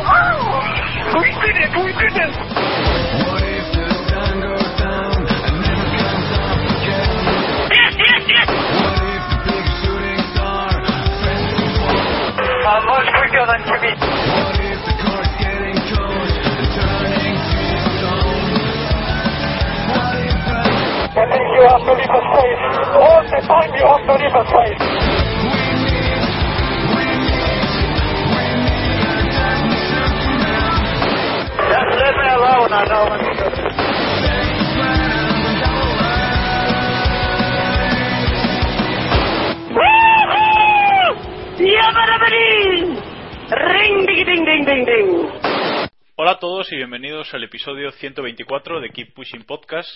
We did it! We did it! What if the? Yes, yes, yes! Much quicker than. What if car's getting cold and turning to stone? What if... I think you have to leave a space. All the time you have to leave a space. hello and I know when to. Woohoo! Yabba-dabba-dee! Ring, ding, ding, ding, ding, ding. Hola a todos y bienvenidos al episodio 124 de Keep Pushing Podcast,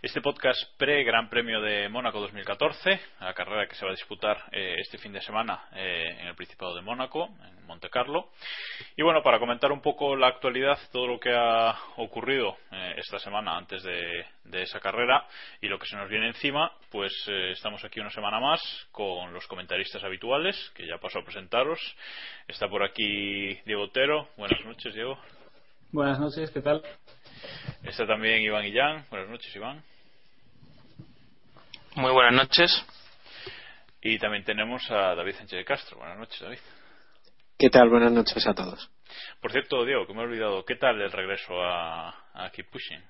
este podcast pre-Gran Premio de Mónaco 2014, la carrera que se va a disputar eh, este fin de semana eh, en el Principado de Mónaco, en Monte Carlo. Y bueno, para comentar un poco la actualidad, todo lo que ha ocurrido eh, esta semana antes de, de esa carrera y lo que se nos viene encima, pues estamos aquí una semana más con los comentaristas habituales, que ya paso a presentaros. Está por aquí Diego Otero. Buenas noches, Diego. Buenas noches, ¿qué tal? Está también Iván Illán. Buenas noches, Iván. Muy buenas noches. Y también tenemos a David Sánchez de Castro. Buenas noches, David. ¿Qué tal? Buenas noches a todos. Por cierto, Diego, que me he olvidado, ¿qué tal el regreso a, a Keep Pushing?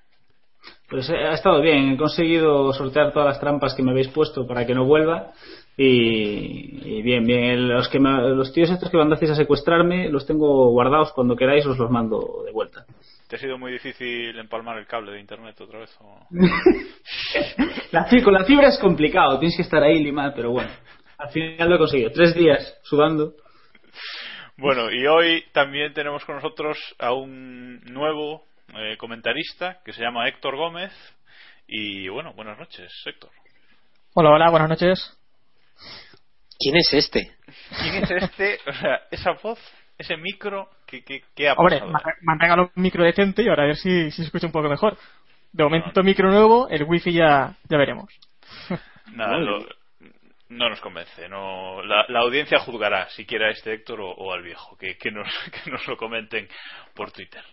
Pues eh, ha estado bien, he conseguido sortear todas las trampas que me habéis puesto para que no vuelva y, y bien, bien, los, que me- los tíos estos que mandasteis a secuestrarme los tengo guardados, cuando queráis os los mando de vuelta. ¿Te ha sido muy difícil empalmar el cable de internet otra vez? o- La, con la fibra es complicado, tienes que estar ahí limado, pero bueno, al final lo he conseguido. Tres días sudando. Bueno, y hoy también tenemos con nosotros a un nuevo eh, comentarista que se llama Héctor Gómez. Y bueno, buenas noches, Héctor. Hola, hola, buenas noches. ¿Quién es este? ¿Quién es este? O sea, esa voz, ese micro, ¿qué, qué, qué ha Hombre, regalado un micro decente y ahora a ver si, si se escucha un poco mejor. De momento, micro nuevo, el wifi ya, ya veremos. Nada, lo- no nos convence. No, la, la audiencia juzgará si quiere a este Héctor o, o al viejo. Que, que, nos, que nos lo comenten por Twitter.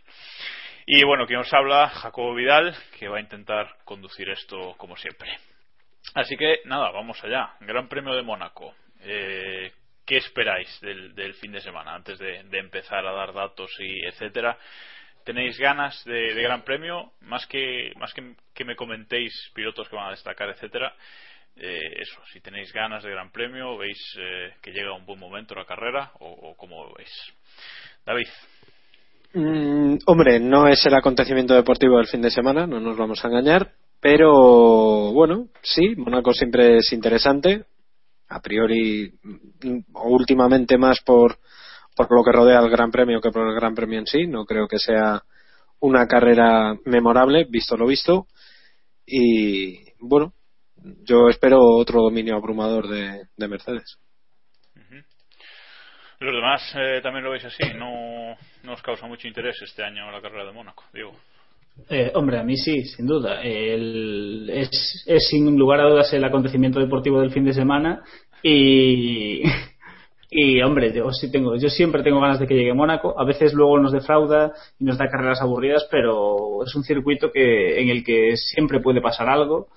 Y bueno, quien nos habla, Jacobo Vidal, que va a intentar conducir esto como siempre. Así que nada, vamos allá. Gran Premio de Mónaco. Eh, ¿Qué esperáis del, del fin de semana antes de, empezar a dar datos y etcétera? ¿Tenéis ganas de, Gran Premio? Más que, más que, que me comentéis pilotos que van a destacar, etcétera. Eh, eso, si tenéis ganas de Gran Premio, veis eh, que llega un buen momento la carrera o, cómo veis. David, Mm, hombre, no es el acontecimiento deportivo del fin de semana, no nos vamos a engañar, pero bueno, sí, Mónaco siempre es interesante, a priori, últimamente más por, por lo que rodea al Gran Premio que por el Gran Premio en sí, no creo que sea una carrera memorable, visto lo visto. Y bueno, yo espero otro dominio abrumador de Mercedes. Los demás eh, también lo veis así, no, no os causa mucho interés este año la carrera de Mónaco, digo. Eh, hombre, a mí sí, sin duda. El, es, sin lugar a dudas el acontecimiento deportivo del fin de semana y, y hombre, yo sí tengo, yo siempre tengo ganas de que llegue Mónaco. A veces luego nos defrauda y nos da carreras aburridas, pero es un circuito que en el que siempre puede pasar algo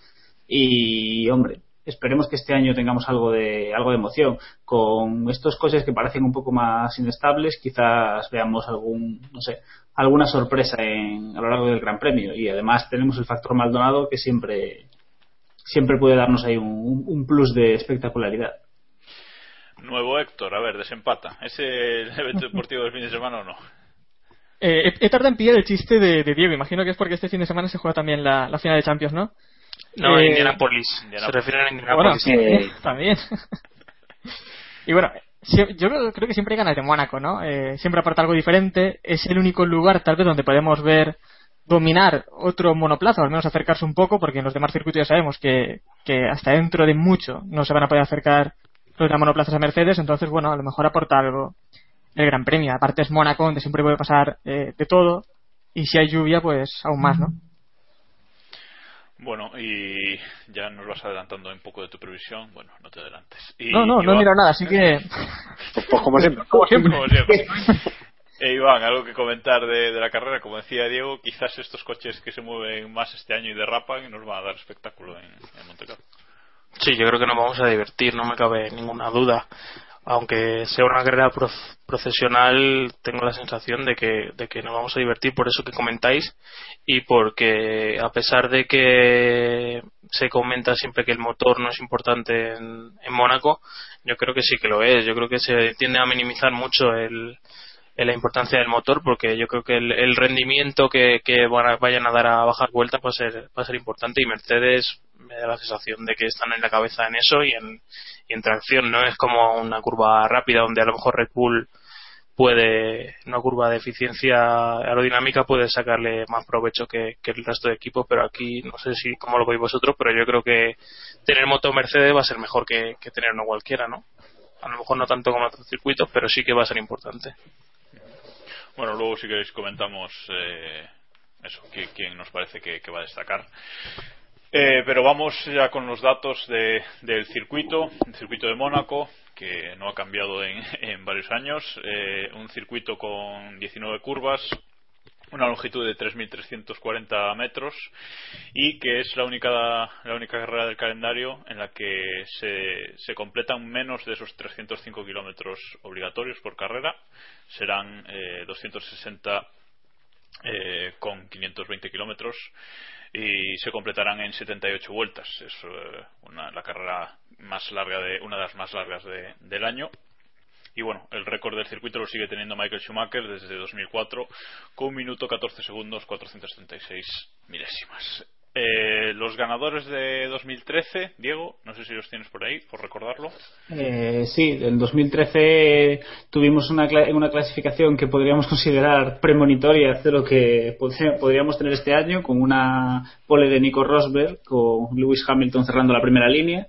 y hombre, esperemos que este año tengamos algo de algo de emoción. Con estos coches que parecen un poco más inestables quizás veamos algún no sé alguna sorpresa en, a lo largo del Gran Premio. Y además tenemos el factor Maldonado que siempre siempre puede darnos ahí un, un plus de espectacularidad. Nuevo Héctor a ver desempata. Ese el evento deportivo del fin de semana o no eh, he, tardado en pillar el chiste de, de, Diego. Imagino que es porque este fin de semana se juega también la, la final de Champions ¿no? No, eh, Indianapolis. Se refieren a Indianapolis. Bueno, también. y bueno, yo creo que siempre hay ganas de Mónaco, ¿no? Eh, siempre aporta algo diferente. Es el único lugar, tal vez, donde podemos ver dominar otro monoplaza, o al menos acercarse un poco, porque en los demás circuitos ya sabemos que, que hasta dentro de mucho no se van a poder acercar los de monoplazas a Mercedes, entonces, bueno, a lo mejor aporta algo el Gran Premio. Aparte es Mónaco, donde siempre puede pasar eh, de todo, y si hay lluvia, pues aún más, ¿no? Bueno, y ya nos vas adelantando un poco de tu previsión. Bueno, no te adelantes. Y, no, no, no he mirado nada, así que. Pues, pues, como siempre. como siempre. Como siempre. E Iván, algo que comentar de, de, la carrera, como decía Diego, quizás estos coches que se mueven más este año y derrapan nos van a dar espectáculo en, en Monte Carlo. Sí, yo creo que nos vamos a divertir, no me cabe ninguna duda aunque sea una carrera profesional, tengo la sensación de que, de que nos vamos a divertir por eso que comentáis y porque a pesar de que se comenta siempre que el motor no es importante en, en Mónaco, yo creo que sí que lo es. Yo creo que se tiende a minimizar mucho el, la importancia del motor porque yo creo que el, rendimiento que, que, vayan a dar a bajar vueltas va a ser va a ser importante y Mercedes me da la sensación de que están en la cabeza en eso y en, en tracción no es como una curva rápida donde a lo mejor Red Bull puede una curva de eficiencia aerodinámica puede sacarle más provecho que, el resto de equipos pero aquí no sé si cómo lo veis vosotros pero yo creo que tener motor Mercedes va a ser mejor que, que tener uno cualquiera no a lo mejor no tanto como otros circuitos pero sí que va a ser importante bueno, luego si queréis comentamos eh, eso, quién nos parece que, va a destacar. Eh, pero vamos ya con los datos de, del circuito, el circuito de Mónaco, que no ha cambiado en, varios años. Eh, un circuito con 19 curvas, una longitud de 3.340 metros y que es la única, la única carrera del calendario en la que se, se completan menos de esos 305 kilómetros obligatorios por carrera. Serán eh, 260 eh, con 520 kilómetros y se completarán en 78 vueltas. Es eh, una, la carrera más larga de, una de las más largas de, del año y bueno, el récord del circuito lo sigue teniendo Michael Schumacher desde 2004 con un minuto 14 segundos 436 milésimas. Eh, los ganadores de 2013, Diego, no sé si los tienes por ahí, por recordarlo. Eh, sí, en 2013 tuvimos una, una clasificación que podríamos considerar premonitoria de lo que podríamos tener este año, con una pole de Nico Rosberg, con Lewis Hamilton cerrando la primera línea,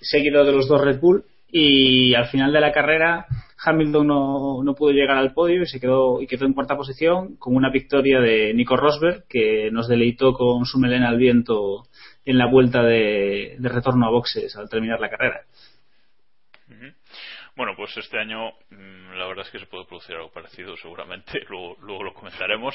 seguido de los dos Red Bull, y al final de la carrera Hamilton no, no, pudo llegar al podio y se quedó y quedó en cuarta posición con una victoria de Nico Rosberg que nos deleitó con su melena al viento en la vuelta de, de retorno a boxes al terminar la carrera. Bueno, pues este año mm, la verdad es que se puede producir algo parecido, seguramente, luego, luego lo comentaremos.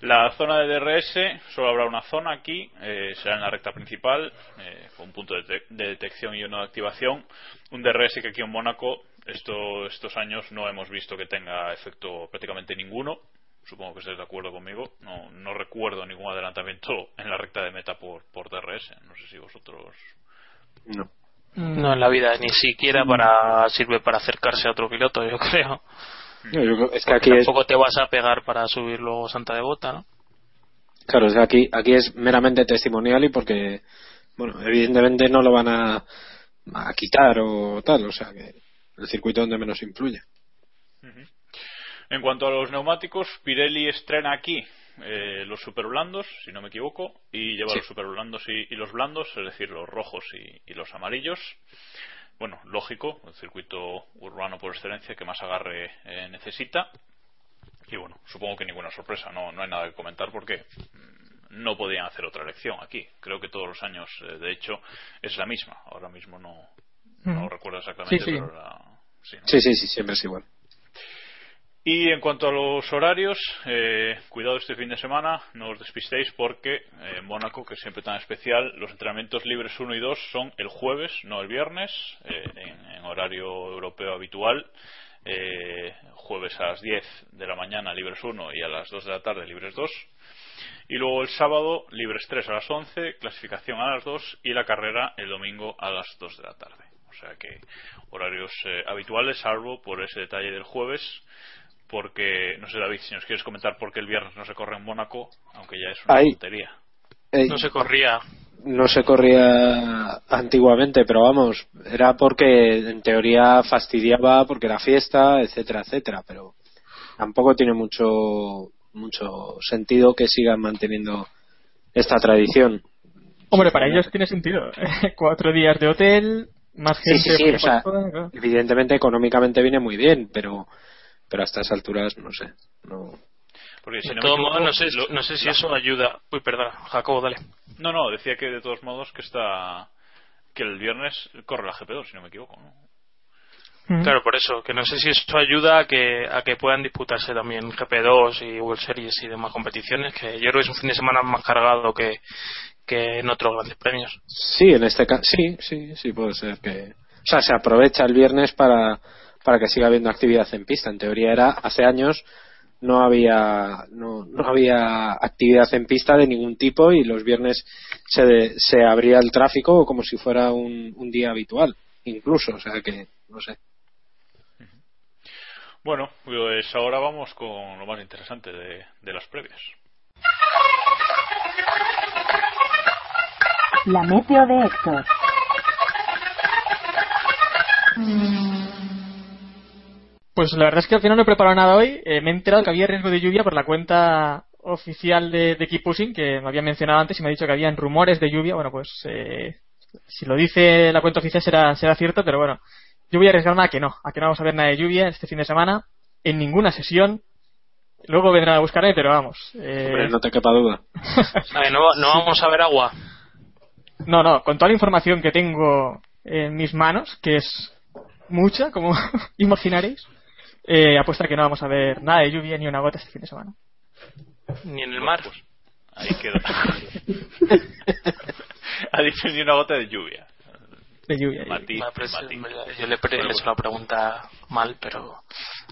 La zona de DRS, solo habrá una zona aquí, eh, será en la recta principal, eh, con un punto de, detección y uno de activación. Un DRS que aquí en Mónaco esto, estos años no hemos visto que tenga efecto prácticamente ninguno. Supongo que estáis de acuerdo conmigo. No, no recuerdo ningún adelantamiento en la recta de meta por, por DRS. No sé si vosotros. No. No en la vida, ni siquiera para sirve para acercarse a otro piloto, yo creo. es que aquí tampoco te vas a pegar para subir luego Santa de Bota, ¿no? Claro, es que aquí, aquí es meramente testimonial y porque, bueno, evidentemente no lo van a, a quitar o tal, o sea que el circuito donde menos influye. En cuanto a los neumáticos, Pirelli estrena aquí eh, los superblandos, si no me equivoco, y lleva los superblandos y, y, los blandos, es decir, los rojos y, los amarillos. Bueno, lógico, el circuito urbano por excelencia que más agarre eh, necesita. Y bueno, supongo que ninguna sorpresa, no, no hay nada que comentar porque mm, no podían hacer otra elección aquí. Creo que todos los años, eh, de hecho, es la misma. Ahora mismo no, no recuerdo exactamente, sí, pero sí, sí, sí, sí, siempre es igual. Y en cuanto a los horarios, eh, cuidado este fin de semana, no os despistéis porque eh, en Mónaco, que es siempre tan especial, los entrenamientos libres 1 y 2 son el jueves, no el viernes, eh, en, horario europeo habitual. jueves a las 10 de la mañana libres 1 y a las 2 de la tarde libres 2. Y luego el sábado libres 3 a las 11, clasificación a las 2 y la carrera el domingo a las 2 de la tarde. O sea que horarios habituales, salvo por ese detalle del jueves porque, no sé David, si nos quieres comentar por qué el viernes no se corre en Mónaco, aunque ya es una tontería. no se corría. No se corría antiguamente, pero vamos, era porque en teoría fastidiaba porque era fiesta, etcétera, etcétera, pero tampoco tiene mucho mucho sentido que sigan manteniendo esta tradición. Hombre, para ellos tiene sentido. Cuatro días de hotel, más gente. Sí, sí, evidentemente económicamente viene muy bien, pero pero a estas alturas no sé. No... de todos modos, no sé, no sé si eso ayuda. Uy, perdón, Jacobo, dale. No, no, decía que de todos modos que está. que el viernes corre la GP2, si no me equivoco. Claro, por eso, que no sé si eso ayuda a que, a que puedan disputarse también GP2 y World Series y demás competiciones, que yo creo que es un fin de semana más cargado que, que en otros grandes premios. Sí, en este caso, sí, sí, sí puede ser que. O sea, se aprovecha el viernes para, para que siga habiendo actividad en pista. En teoría era hace años no había no, no había actividad en pista de ningún tipo y los viernes se, se abría el tráfico como si fuera un, un día habitual, incluso, o sea que no sé. Bueno, pues ahora vamos con lo más interesante de, de las previas. La meteo de Héctor. Pues la verdad es que al final no he preparado nada hoy. Eh, me he enterado que había riesgo de lluvia por la cuenta oficial de, de Keep Pushing, que me había mencionado antes y me ha dicho que habían rumores de lluvia. Bueno, pues eh, si lo dice la cuenta oficial será, será cierto, pero bueno, yo voy a arriesgarme a que no, a que no vamos a ver nada de lluvia este fin de semana, en ninguna sesión. Luego vendrán a buscarme, pero vamos. Eh... no te quepa duda. no, no vamos a ver agua. No, no, con toda la información que tengo en mis manos, que es mucha, como imaginaréis, eh, apuesta que no vamos a ver nada de lluvia ni una gota este fin de semana. Ni en el mar. Pues, ahí queda. ha dicho ni una gota de lluvia. De lluvia. Yo le he hecho la pregunta mal, pero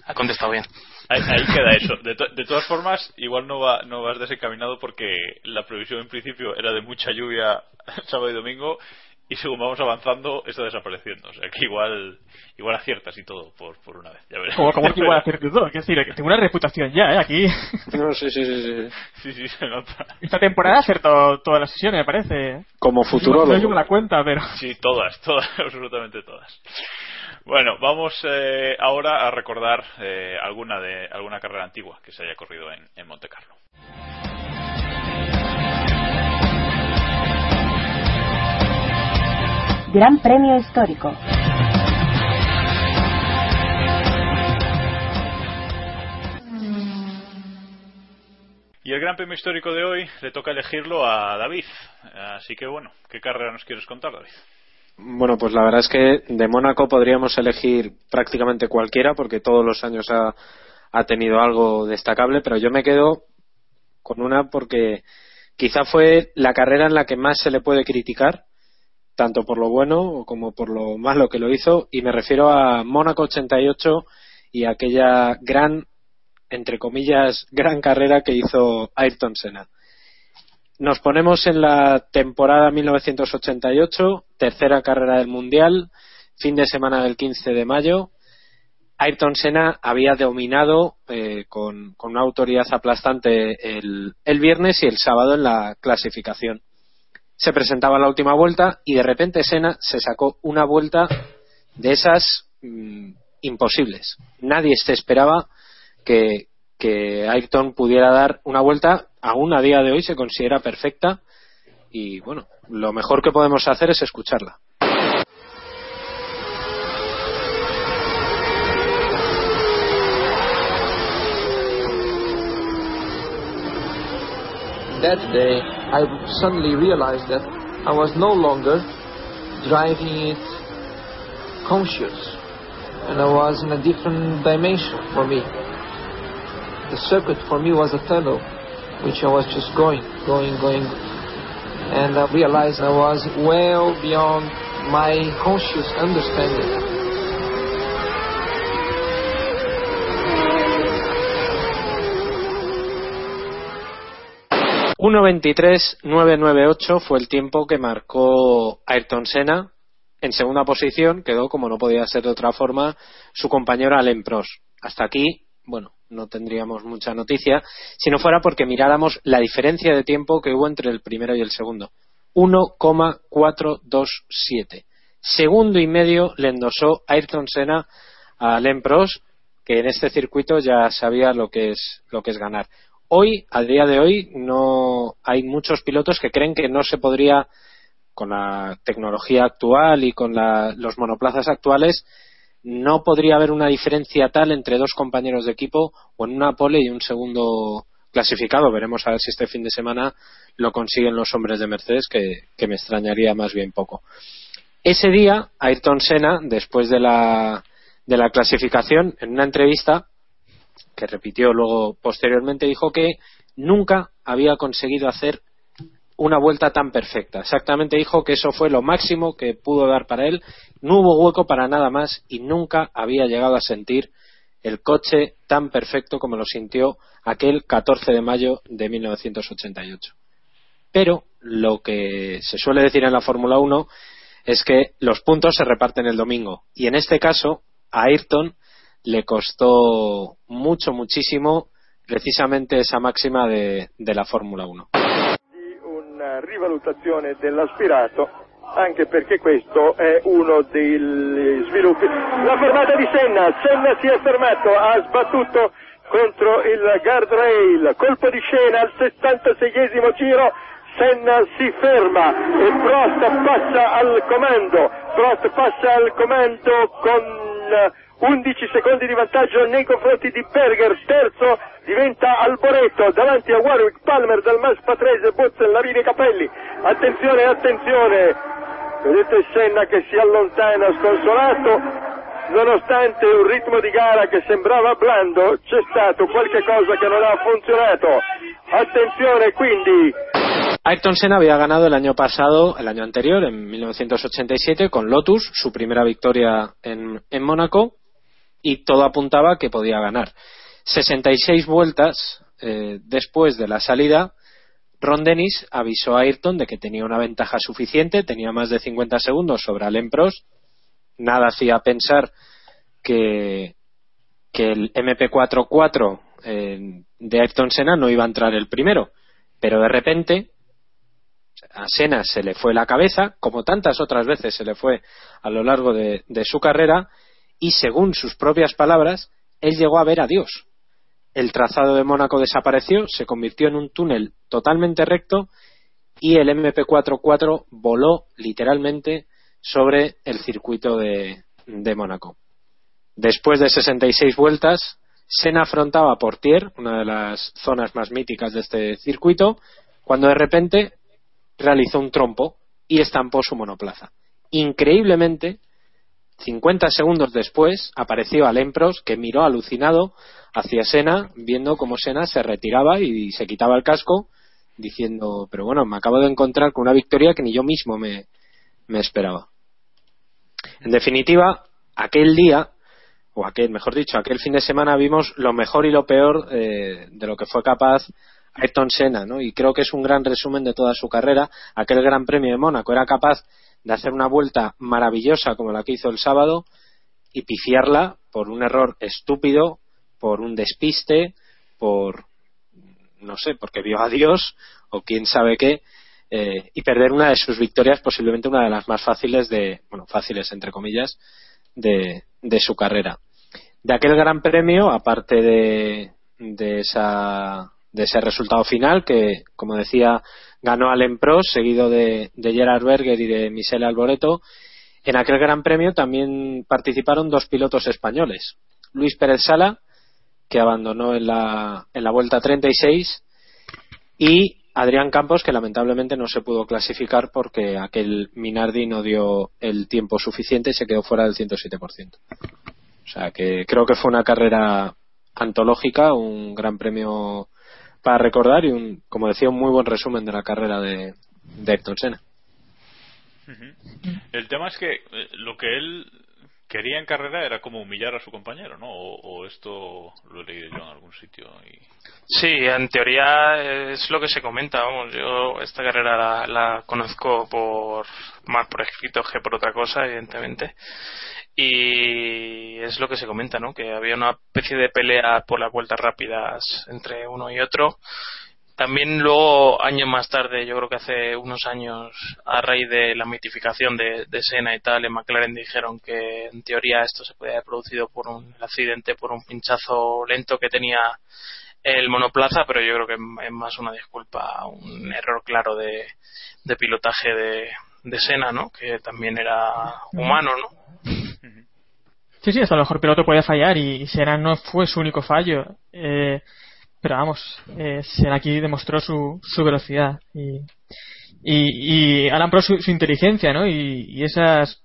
ha contestado bien. Ahí, queda eso. De, de, todas formas, igual no, va, no vas desencaminado porque la previsión en principio era de mucha lluvia sábado y domingo y según vamos avanzando está desapareciendo. O sea que igual igual aciertas y todo por, por una vez. Ya verás. Como, como que igual aciertas todo. Quiero decir, que tengo una reputación ya, ¿eh? Aquí. No, sí, sí, sí. Sí, sí, sí se nota. Esta temporada ha acertado todas las sesiones, me parece. Como futuro. No, no la cuenta, pero. Sí, todas, todas, absolutamente todas. Bueno, vamos eh, ahora a recordar eh, alguna de alguna carrera antigua que se haya corrido en, en Monte Carlo. Gran Premio Histórico. Y el Gran Premio Histórico de hoy le toca elegirlo a David. Así que bueno, ¿qué carrera nos quieres contar, David? Bueno, pues la verdad es que de Mónaco podríamos elegir prácticamente cualquiera porque todos los años ha, ha tenido algo destacable, pero yo me quedo con una porque quizá fue la carrera en la que más se le puede criticar tanto por lo bueno como por lo malo que lo hizo, y me refiero a Mónaco 88 y aquella gran, entre comillas, gran carrera que hizo Ayrton Senna. Nos ponemos en la temporada 1988, tercera carrera del Mundial, fin de semana del 15 de mayo. Ayrton Senna había dominado eh, con, una autoridad aplastante el viernes y el sábado en la clasificación se presentaba la última vuelta y de repente Sena se sacó una vuelta de esas mm, imposibles. Nadie se esperaba que, que Ayrton pudiera dar una vuelta, aún a día de hoy se considera perfecta y bueno, lo mejor que podemos hacer es escucharla. That day, I suddenly realized that I was no longer driving it conscious, and I was in a different dimension for me. The circuit for me was a tunnel, which I was just going, going, going, and I realized I was well beyond my conscious understanding. 1.23.998 fue el tiempo que marcó Ayrton Senna. En segunda posición quedó, como no podía ser de otra forma, su compañero Alain Prost. Hasta aquí, bueno, no tendríamos mucha noticia, si no fuera porque miráramos la diferencia de tiempo que hubo entre el primero y el segundo. 1,427. Segundo y medio le endosó Ayrton Senna a Alain Prost, que en este circuito ya sabía lo que es, lo que es ganar hoy, a día de hoy, no hay muchos pilotos que creen que no se podría, con la tecnología actual y con los monoplazas actuales, no podría haber una diferencia tal entre dos compañeros de equipo o en una pole y un segundo clasificado. Veremos a ver si este fin de semana lo consiguen los hombres de Mercedes, que, que me extrañaría más bien poco. Ese día, Ayrton Senna, después de la, de la clasificación, en una entrevista, que repitió luego posteriormente, dijo que nunca había conseguido hacer una vuelta tan perfecta. Exactamente dijo que eso fue lo máximo que pudo dar para él, no hubo hueco para nada más y nunca había llegado a sentir el coche tan perfecto como lo sintió aquel 14 de mayo de 1988. Pero lo que se suele decir en la Fórmula 1 es que los puntos se reparten el domingo y en este caso a Ayrton le costó mucho, muchísimo precisamente esa máxima de, de la Formula 1. Una rivalutazione dell'aspirato anche perché questo è uno degli sviluppi. La fermata di Senna, Senna si è fermato, ha sbattuto contro il guardrail, colpo di scena al 66esimo giro, Senna si ferma e Prost passa al comando, Prost passa al comando con 11 secondi di vantaggio nei confronti di Berger, terzo diventa Alboreto davanti a Warwick Palmer, Dalmas Patrese, Botzen, Larini Capelli. Attenzione, attenzione, vedete Senna che si allontana sconsolato, nonostante un ritmo di gara che sembrava blando, c'è stato qualche cosa che non ha funzionato. Attenzione quindi. Ayrton Senna había ganado el año pasado, el año anterior, en 1987, con Lotus, su primera victoria en, en Mónaco, y todo apuntaba que podía ganar. 66 vueltas eh, después de la salida, Ron Dennis avisó a Ayrton de que tenía una ventaja suficiente, tenía más de 50 segundos sobre Alain Prost. Nada hacía pensar que, que el MP44 eh, de Ayrton Senna no iba a entrar el primero. Pero de repente a Senna se le fue la cabeza, como tantas otras veces se le fue a lo largo de su carrera, y según sus propias palabras, él llegó a ver a Dios. El trazado de Mónaco desapareció, se convirtió en un túnel totalmente recto y el MP44 voló literalmente sobre el circuito de, de Mónaco. Después de 66 vueltas, Senna afrontaba Portier, una de las zonas más míticas de este circuito, cuando de repente realizó un trompo y estampó su monoplaza. Increíblemente, 50 segundos después apareció Alain Prost que miró alucinado hacia Sena viendo cómo Sena se retiraba y se quitaba el casco diciendo pero bueno me acabo de encontrar con una victoria que ni yo mismo me, esperaba en definitiva aquel día o aquel mejor dicho aquel fin de semana vimos lo mejor y lo peor eh, de lo que fue capaz Ayrton Senna ¿no? y creo que es un gran resumen de toda su carrera aquel gran premio de Mónaco era capaz de hacer una vuelta maravillosa como la que hizo el sábado y pifiarla por un error estúpido, por un despiste, por no sé, porque vio a Dios o quién sabe qué, eh, y perder una de sus victorias, posiblemente una de las más fáciles de, bueno, fáciles entre comillas, de, de su carrera. De aquel gran premio, aparte de, de esa de ese resultado final que, como decía, ganó Allen Prost, seguido de, de Gerard Berger y de Michele Alboreto. En aquel Gran Premio también participaron dos pilotos españoles, Luis Pérez Sala, que abandonó en la, en la vuelta 36, y Adrián Campos, que lamentablemente no se pudo clasificar porque aquel Minardi no dio el tiempo suficiente y se quedó fuera del 107%. O sea que creo que fue una carrera antológica, un gran premio para recordar y un, como decía, un muy buen resumen de la carrera de, de Ayrton. El tema es que eh, lo que él quería en carrera era como humillar a su compañero, ¿no? O, esto lo he leído yo en algún sitio. Y... Sí, en teoría es lo que se comenta. Vamos, yo esta carrera la, conozco por más por escrito que por otra cosa, evidentemente y es lo que se comenta, ¿no? Que había una especie de pelea por las vueltas rápidas entre uno y otro. También luego, años más tarde, yo creo que hace unos años, a raíz de la mitificación de, de Senna y tal, en McLaren dijeron que en teoría esto se podía haber producido por un accidente, por un pinchazo lento que tenía el monoplaza, pero yo creo que es más una disculpa, un error claro de, de pilotaje de, de Senna, ¿no? Que también era humano, ¿no? Sí, sí, hasta lo mejor piloto puede fallar y Senna no fue su único fallo. Eh, pero vamos, eh, aquí demostró su, su velocidad y, y, y Alan Pro su, inteligencia, ¿no? Y, esas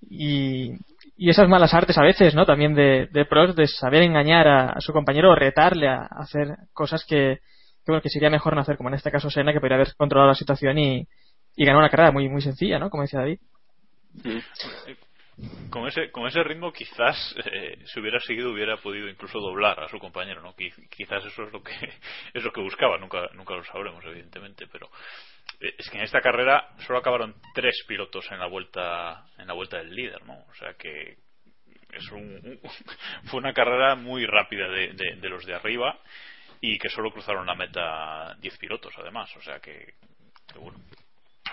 y, y, esas malas artes a veces, ¿no? También de, de pros de saber engañar a, su compañero o retarle a, hacer cosas que, bueno, que sería mejor no hacer, como en este caso Senna, que podría haber controlado la situación y, y ganó una carrera muy muy sencilla, ¿no? Como decía David con ese con ese ritmo quizás eh, si hubiera seguido hubiera podido incluso doblar a su compañero no quizás eso es lo que es lo que buscaba nunca nunca lo sabremos evidentemente pero eh, es que en esta carrera solo acabaron tres pilotos en la vuelta en la vuelta del líder no o sea que es un, fue una carrera muy rápida de, de, los de arriba y que solo cruzaron la meta diez pilotos además o sea que, que bueno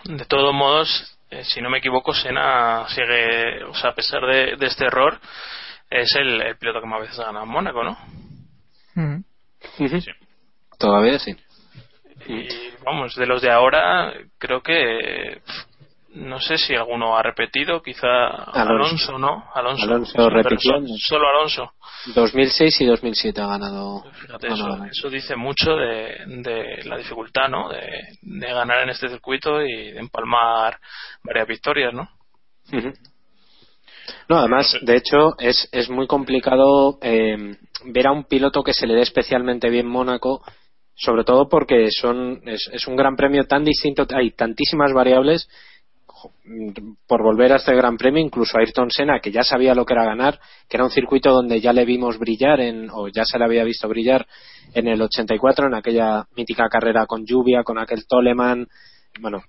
de todos modos eh, si no me equivoco, Sena sigue, o sea, a pesar de, este error, es el, piloto que más veces ha ganado en Mónaco, ¿no? sí. Todavía sí. Y vamos, de los de ahora, creo que no sé si alguno ha repetido, quizá Alonso, ¿no? Alonso, Alonso repitió. solo Alonso. 2006 y 2007 ha ganado. Fíjate, eso, dice mucho de, la dificultad, ¿no? De, ganar en este circuito y de empalmar varias victorias, ¿no? No, además, de hecho, es, es muy complicado eh, ver a un piloto que se le dé especialmente bien Mónaco, sobre todo porque son, es, es un gran premio tan distinto, hay tantísimas variables por volver a este Gran Premio, incluso Ayrton Senna, que ya sabía lo que era ganar, que era un circuito donde ya le vimos brillar, en, o ya se le había visto brillar en el 84, en aquella mítica carrera con lluvia, con aquel Toleman. Bueno,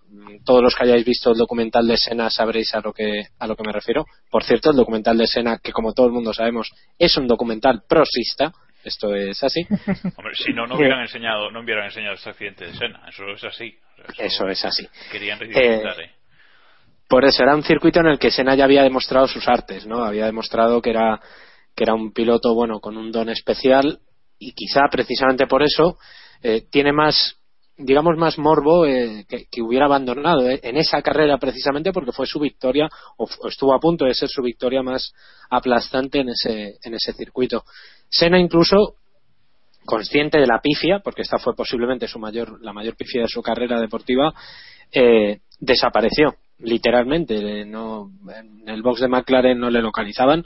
todos los que hayáis visto el documental de Senna sabréis a lo que, a lo que me refiero. Por cierto, el documental de Senna, que como todo el mundo sabemos, es un documental prosista, esto es así. Hombre, si no, no hubieran enseñado, no hubieran enseñado este accidente de Senna. Eso es así. eso, es así. Querían eh, ¿eh? Por eso era un circuito en el que Senna ya había demostrado sus artes, ¿no? Había demostrado que era que era un piloto bueno con un don especial y quizá precisamente por eso eh, tiene más digamos más morbo eh, que, hubiera abandonado eh, en esa carrera precisamente porque fue su victoria o, estuvo a punto de ser su victoria más aplastante en ese en ese circuito Senna incluso consciente de la pifia porque esta fue posiblemente su mayor la mayor pifia de su carrera deportiva desapareció literalmente. No, en el box de McLaren no le localizaban.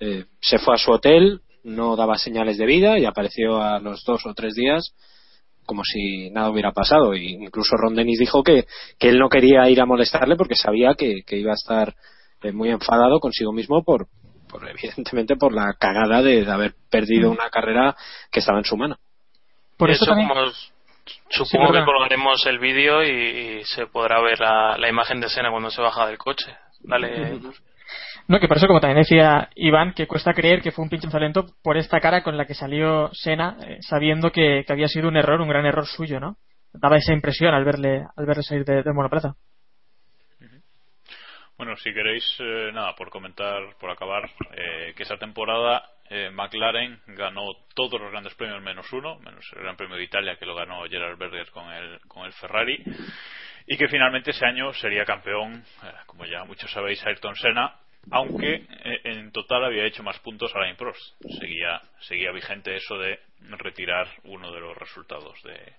Eh, se fue a su hotel, no daba señales de vida y apareció a los dos o tres días como si nada hubiera pasado. Y incluso Ron Dennis dijo que, que él no quería ir a molestarle porque sabía que, que iba a estar eh, muy enfadado consigo mismo por, por evidentemente por la cagada de, haber perdido mm. una carrera que estaba en su mano. Por eso, Supongo que colgaremos el vídeo y, se podrá ver la, imagen de escena cuando se baja del coche. Dale. No, que por eso, como también decía Iván, que cuesta creer que fue un pinche talento por esta cara con la que salió Sena, eh, sabiendo que, había sido un error, un gran error suyo, ¿no? Daba esa impresión al verle, al verle salir de, de monoplaza. Bueno, si queréis, eh, nada, por comentar, por acabar, eh, que esa temporada eh, McLaren ganó todos los grandes premios menos uno, menos el Gran Premio de Italia que lo ganó Gerard Berger con el, con el Ferrari, y que finalmente ese año sería campeón, eh, como ya muchos sabéis, Ayrton Senna, aunque eh, en total había hecho más puntos a la Prost. Seguía, seguía vigente eso de retirar uno de los resultados de.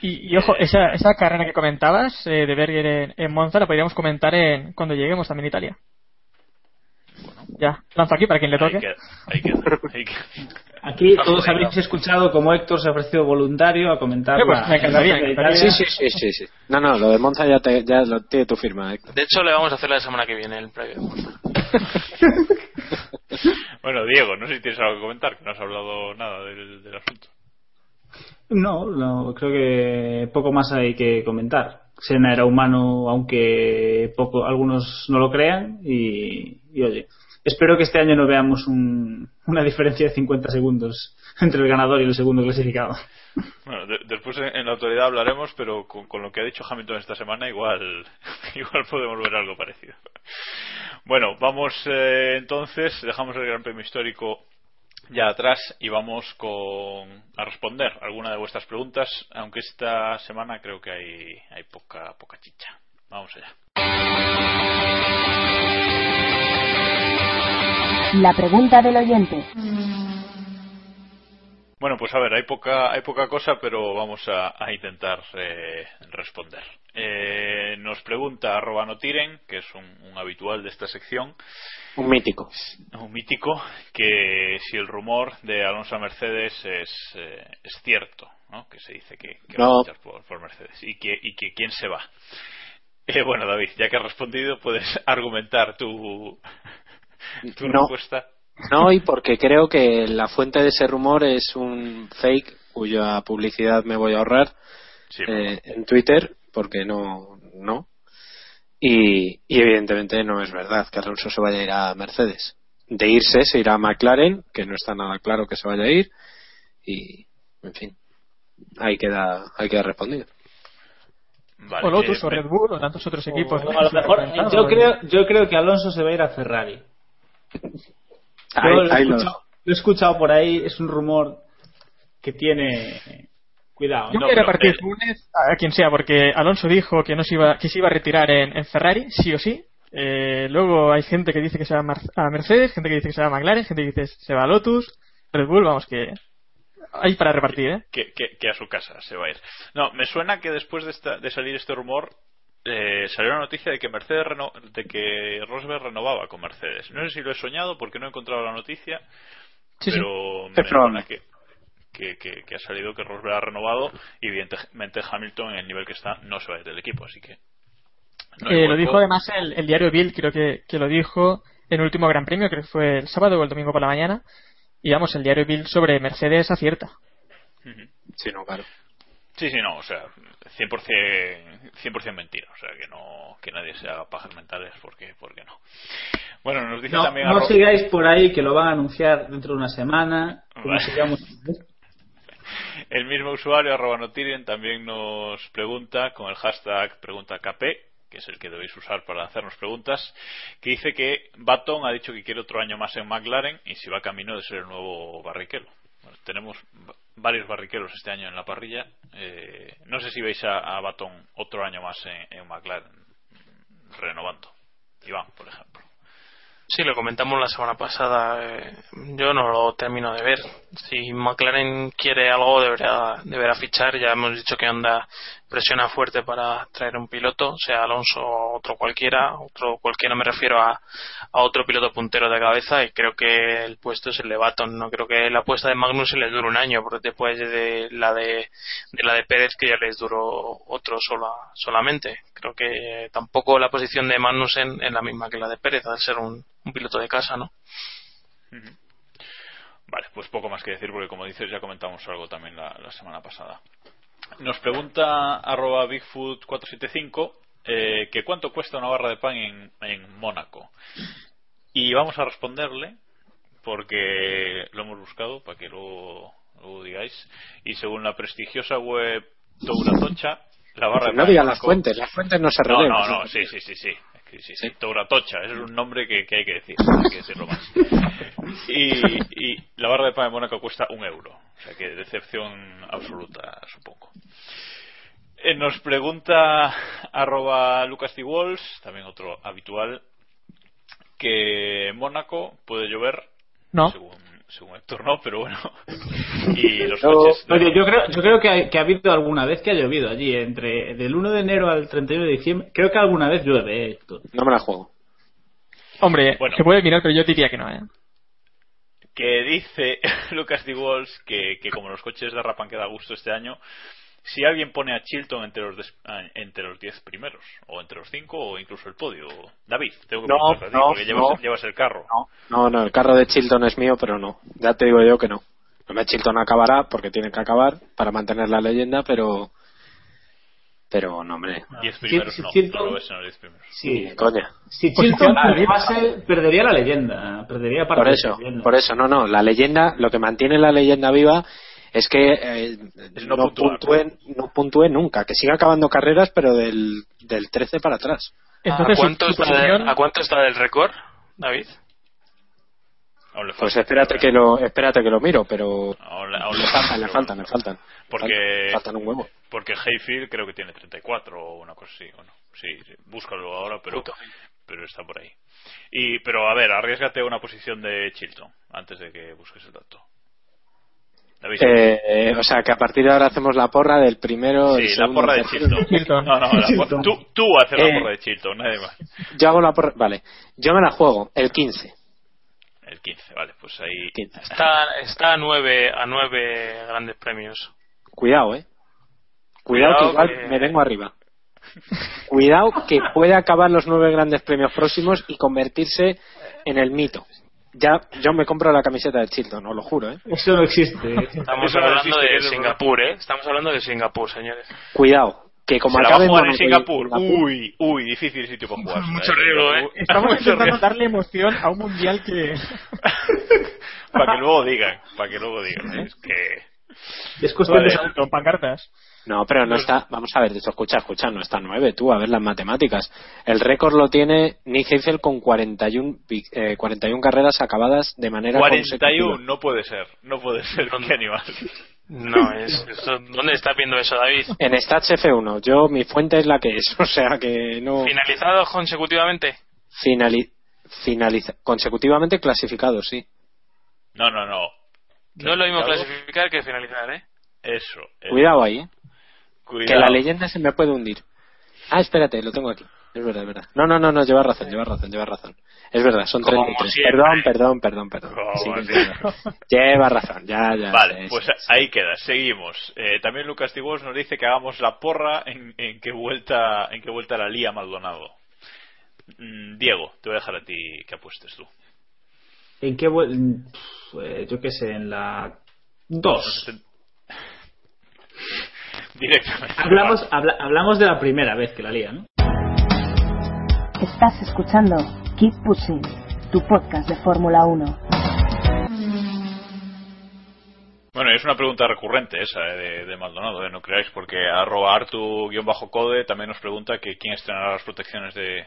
Y, y ojo, esa, esa carrera que comentabas eh, de Berger en, en Monza la podríamos comentar en, cuando lleguemos también a Italia. Ya, lanzo aquí para quien le toque. Ahí queda, ahí queda, ahí queda. Aquí todos habéis escuchado como Héctor se ha ofrecido voluntario a comentar. Eh, pues, me encantaría, me encantaría. Sí, sí, sí, sí, sí. No, no, lo de Monza ya, te- ya lo tiene tu firma, Héctor. De hecho, le vamos a hacer la semana que viene el previo. Bueno, Diego, no sé si tienes algo que comentar, que no has hablado nada del, del asunto. No, no, creo que poco más hay que comentar. Senna era humano, aunque poco, algunos no lo crean, y, y oye, espero que este año no veamos un- una diferencia de 50 segundos entre el ganador y el segundo clasificado. Bueno, de- después en, la autoridad hablaremos, pero con, con lo que ha dicho Hamilton esta semana, igual, igual podemos ver algo parecido. Bueno, vamos eh, entonces, dejamos el Gran Premio Histórico ya atrás y vamos con a responder alguna de vuestras preguntas, aunque esta semana creo que hay, hay poca, poca chicha. Vamos allá. La pregunta del oyente. Bueno, pues a ver, hay poca, hay poca cosa, pero vamos a, a intentar eh, responder. Eh, nos pregunta arroba no tiren, que es un, un habitual de esta sección, Un mítico. un mítico, que si el rumor de Alonso a Mercedes es, eh, es cierto, ¿no? que se dice que, que va a fichar por, por Mercedes y que, y que quién se va. Eh, bueno, David, ya que has respondido, puedes argumentar tu, tu No. respuesta. No, y porque creo que la fuente de ese rumor es un fake cuya publicidad me voy a ahorrar Sí, eh, en Twitter, porque no, no. Y, y evidentemente no es verdad que Alonso se vaya a ir a Mercedes. De irse se irá a McLaren, que no está nada claro que se vaya a ir. Y, en fin, ahí queda, ahí queda respondido. Vale, o Lotus eh, o Red Bull o tantos otros equipos. O a lo mejor, yo creo, yo creo que Alonso se va a ir a Ferrari. Ahí, lo, he ahí lo escuchado, lo he escuchado por ahí, es un rumor que tiene. Cuidado. Yo No, quiero pero repartir Funes a quien sea, porque Alonso dijo que no se iba, que se iba a retirar en, en Ferrari, sí o sí. Eh, luego hay gente que dice que se va a, a Mercedes, gente que dice que se va a McLaren, gente que dice que se va a Lotus, Red Bull, vamos que hay para repartir, ¿eh? que, que- que a su casa se va a ir. No, me suena que después de, esta- de salir este rumor eh, salió la noticia de que Mercedes reno- de que Rosberg renovaba con Mercedes. No sé si lo he soñado porque no he encontrado la noticia, Sí, sí. pero Es me probable. suena que, que, que- que ha salido que Rosberg ha renovado y evidentemente Hamilton en el nivel que está no se va a ir del equipo, así que no Eh, lo dijo además el, el diario Bill, creo que, que lo dijo en el último Gran Premio, creo que fue el sábado o el domingo por la mañana. Y vamos, el diario Bill sobre Mercedes acierta. Sí, no, claro. Sí, sí, no, o sea, 100%, 100 mentira, o sea, que no que nadie se haga pajas mentales porque, porque no. Bueno, nos dice No, también no sigáis por ahí que lo van a anunciar dentro de una semana. como Vale. sigamos. El mismo usuario, arroba notiren, también nos pregunta con el hashtag preguntakp, que es el que debéis usar para hacernos preguntas, que dice que Baton ha dicho que quiere otro año más en McLaren y si va camino de ser el nuevo barriquelo. Bueno, tenemos varios barriquelos este año en la parrilla. Eh, no sé si veis a, Baton otro año más en, en McLaren renovando. Iván, por ejemplo. Sí, lo comentamos la semana pasada. eh, yo no lo termino de ver. Si McLaren quiere algo, deberá, deberá fichar. Ya hemos dicho que Honda presiona fuerte para traer un piloto, sea Alonso o otro cualquiera. Otro cualquiera me refiero a, a otro piloto puntero de cabeza. Y creo que el puesto es el de Baton. No creo que la apuesta de Magnus se les dure un año, porque después de la de, la de Pérez, que ya les duró otro sola, solamente. Creo que tampoco la posición de Magnussen es la misma que la de Pérez, al ser un, un piloto de casa, ¿no? Vale, pues poco más que decir porque como dices ya comentamos algo también la semana pasada. Nos pregunta arroba Bigfoot475 eh, que cuánto cuesta una barra de pan en, en Mónaco. Y vamos a responderle porque lo hemos buscado para que luego, luego digáis. Y según la prestigiosa web Touratocha, la barra de No pan en digan las fuentes, las fuentes no se no, revelan. no, no, sí, sí, sí, sí. Sí, sí, sí. Touratocha, ese es un nombre que, que hay que decir, hay que decirlo más. Y, y la barra de pan de Mónaco cuesta un euro, o sea que decepción absoluta, supongo. Eh, nos pregunta arroba Lucas T. Walls, también otro habitual, que en Mónaco puede llover, No. según, según Héctor no, pero bueno. Y los Yo, coches... oye, yo creo, yo creo que, ha, que ha habido alguna vez que ha llovido allí, entre del 1 de enero al 31 de diciembre. Creo que alguna vez llueve, eh, Héctor. No me la juego. Hombre, Bueno. se puede mirar, pero yo diría que no, ¿eh? que dice Lucas D. Walls que, que como los coches de Rapan que da gusto este año, si alguien pone a Chilton entre los des- ah, entre los 10 primeros, o entre los 5, o incluso el podio. David, tengo que No, a ti, no, porque llevas, no. llevas el carro. No, no, el carro de Chilton es mío, pero no. Ya te digo yo que no. No me Chilton acabará porque tiene que acabar para mantener la leyenda, pero. Pero no, hombre. 10 primeros si no, Chilton- no lo ves en los 10 primeros. Sí, Coña. Si Posición Chilton perdiese, perdería la leyenda. Perdería parte Por de eso, la leyenda. por eso, no, no. La leyenda, lo que mantiene la leyenda viva es que eh, no no, puntuar, puntúe, no puntúe nunca. Que siga acabando carreras, pero del, del 13 para atrás. Entonces, ¿A, cuánto está de- ¿A cuánto está del récord, David? Pues espérate que lo, espérate que lo miro, pero aún le- aún le le faltan, le faltan, le faltan. Porque, Faltan un huevo. porque Hayfield creo que tiene 34 o una cosa así. Bueno, sí, sí, búscalo ahora, pero, Puto. pero está por ahí. Y, pero a ver, arriesgate a una posición de Chilton antes de que busques el dato. Eh, o sea, que a partir de ahora hacemos la porra del primero. el sí, la porra de. Chilton. Chilton. No, no, la Chilton. tú, tú haces la Eh, porra de Chilton, nadie más. Yo hago la porra. Vale. Yo me la juego. El 15. El 15, vale, pues ahí. 15. Está, está a nueve, a nueve grandes premios. Cuidado, eh. Cuidado, que Cuidado igual que- me vengo arriba. Cuidado que puede acabar los nueve grandes premios próximos y convertirse en el mito. Ya, yo me compro la camiseta de Chilton, os lo juro, eh. Eso no existe. Estamos Eso no hablando existe, de Singapur, ¿eh? Estamos hablando de Singapur, señores. Cuidado, que como ¿Se la va a jugar en Singapur? Singapur- Uy, uy, difícil sitio para jugar. Mucho riesgo, ¿eh? Estamos Mucho intentando riesgo. darle emoción a un mundial que. para que luego digan, para que luego digan. ¿eh? Es que. Es cuestión Vale. de Con pancartas. No, pero no está. Vamos a ver, de hecho, escucha, escucha, no está nueve, tú, a ver las matemáticas. El récord lo tiene Nick Heidfeld con 41, vi- eh, 41 carreras acabadas de manera 41, consecutiva. no puede ser, no puede ser. Qué animal. No, es, eso- ¿dónde estás viendo eso, David? En Stats F1, yo, mi fuente es la que es, o sea que no. ¿Finalizados consecutivamente? Finali- finaliza- consecutivamente clasificados, sí. No, no, no. No es lo mismo clasificar que finalizar, ¿eh? Eso. eso. Cuidado ahí, ¿eh? Cuidado. que la leyenda se me puede hundir. Ah, espérate, lo tengo aquí. Es verdad, es verdad. No, no, no, no, lleva razón, lleva razón, lleva razón. Es verdad, son Como 33. siempre. Perdón, perdón, perdón, perdón. Sí. Lleva razón, ya, ya. Vale, pues sí, sí. ahí queda, seguimos. Eh, también Lucas Tibos nos dice que hagamos la porra en, en qué vuelta en qué vuelta la lía Maldonado. Mm, Diego, te voy a dejar a ti que apuestes tú. ¿En qué vuel- Pff, eh, Yo qué sé, en la 2. Directamente. Hablamos, habla- hablamos de la primera vez que la lía, ¿no? Estás escuchando Keep Pushing, tu podcast de Fórmula 1. Bueno, es una pregunta recurrente esa eh, de, de Maldonado, eh, no creáis, porque arroba artu-code también nos pregunta que quién estrenará las protecciones de,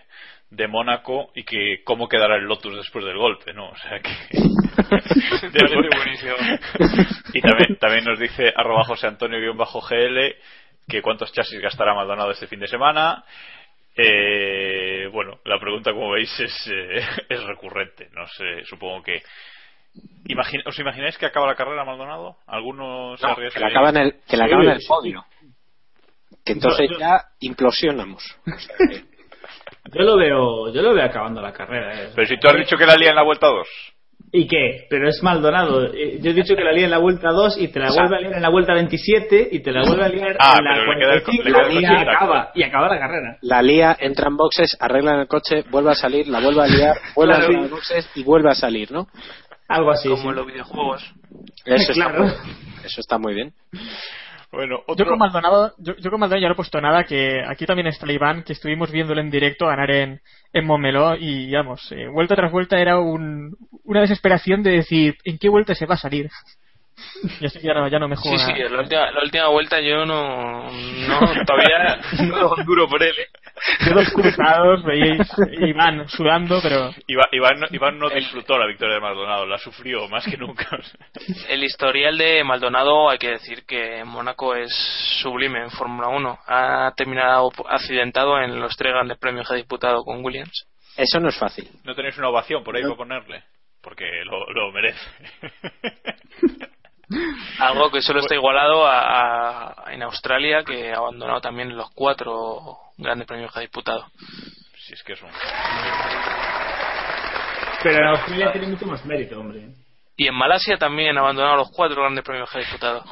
de Mónaco y que cómo quedará el Lotus después del golpe, ¿no? O sea que... Y también, también nos dice arroba José Antonio-GL que cuántos chasis gastará Maldonado este fin de semana. Eh, bueno, la pregunta, como veis, es, eh, es recurrente. No sé, supongo que. Imagina- ¿Os imagináis que acaba la carrera Maldonado? ¿Algunos No, que la acaban en el, que la Sí, acaban el podio. Que entonces ya implosionamos. O sea que- Yo lo veo, yo lo veo acabando la carrera. eh. Pero si tú has dicho que la lía en la vuelta 2. ¿Y qué? Pero es Maldonado. Eh, Yo he dicho que la lía en la vuelta 2 y te la O sea- vuelve a liar en la vuelta 27 y te la vuelve a liar Ah, en la pero le queda el co- 45 le queda el y coche acaba, y acaba la carrera. la lía, entra en boxes, arregla en el coche, vuelve a salir, la vuelve a liar, vuelve a entrar en boxes y vuelve a salir, ¿no? Algo así. Como sí. en los videojuegos. Eso, Claro. está, muy, eso está muy bien. Bueno, Yo con Maldonado, yo, yo con Maldonado ya no he puesto nada, que aquí también está Iván, que estuvimos viéndolo en directo ganar en, en Momeló y, vamos, eh, vuelta tras vuelta era un, una desesperación de decir, ¿en qué vuelta se va a salir? Que ya no, ya no me juego Sí, sí, la última, la última vuelta yo no, no todavía no duro por él. ¿eh? Dedos cruzados, veíais Iván sudando, pero... Iván, Iván, no- Iván no disfrutó la victoria de Maldonado, la sufrió más que nunca. El historial de Maldonado, hay que decir que Mónaco es sublime en Fórmula 1. Ha terminado accidentado en los tres grandes premios que ha disputado con Williams. Eso no es fácil. ¿No tenéis una ovación por ahí para ponerle? Porque lo, lo merece. Algo que solo está igualado a, a- en Australia, que ha abandonado también los cuatro grandes premios que ha disputado. Si es que es un... Pero en Australia tiene mucho más mérito, hombre. Y en Malasia también ha abandonado los cuatro grandes premios que ha disputado.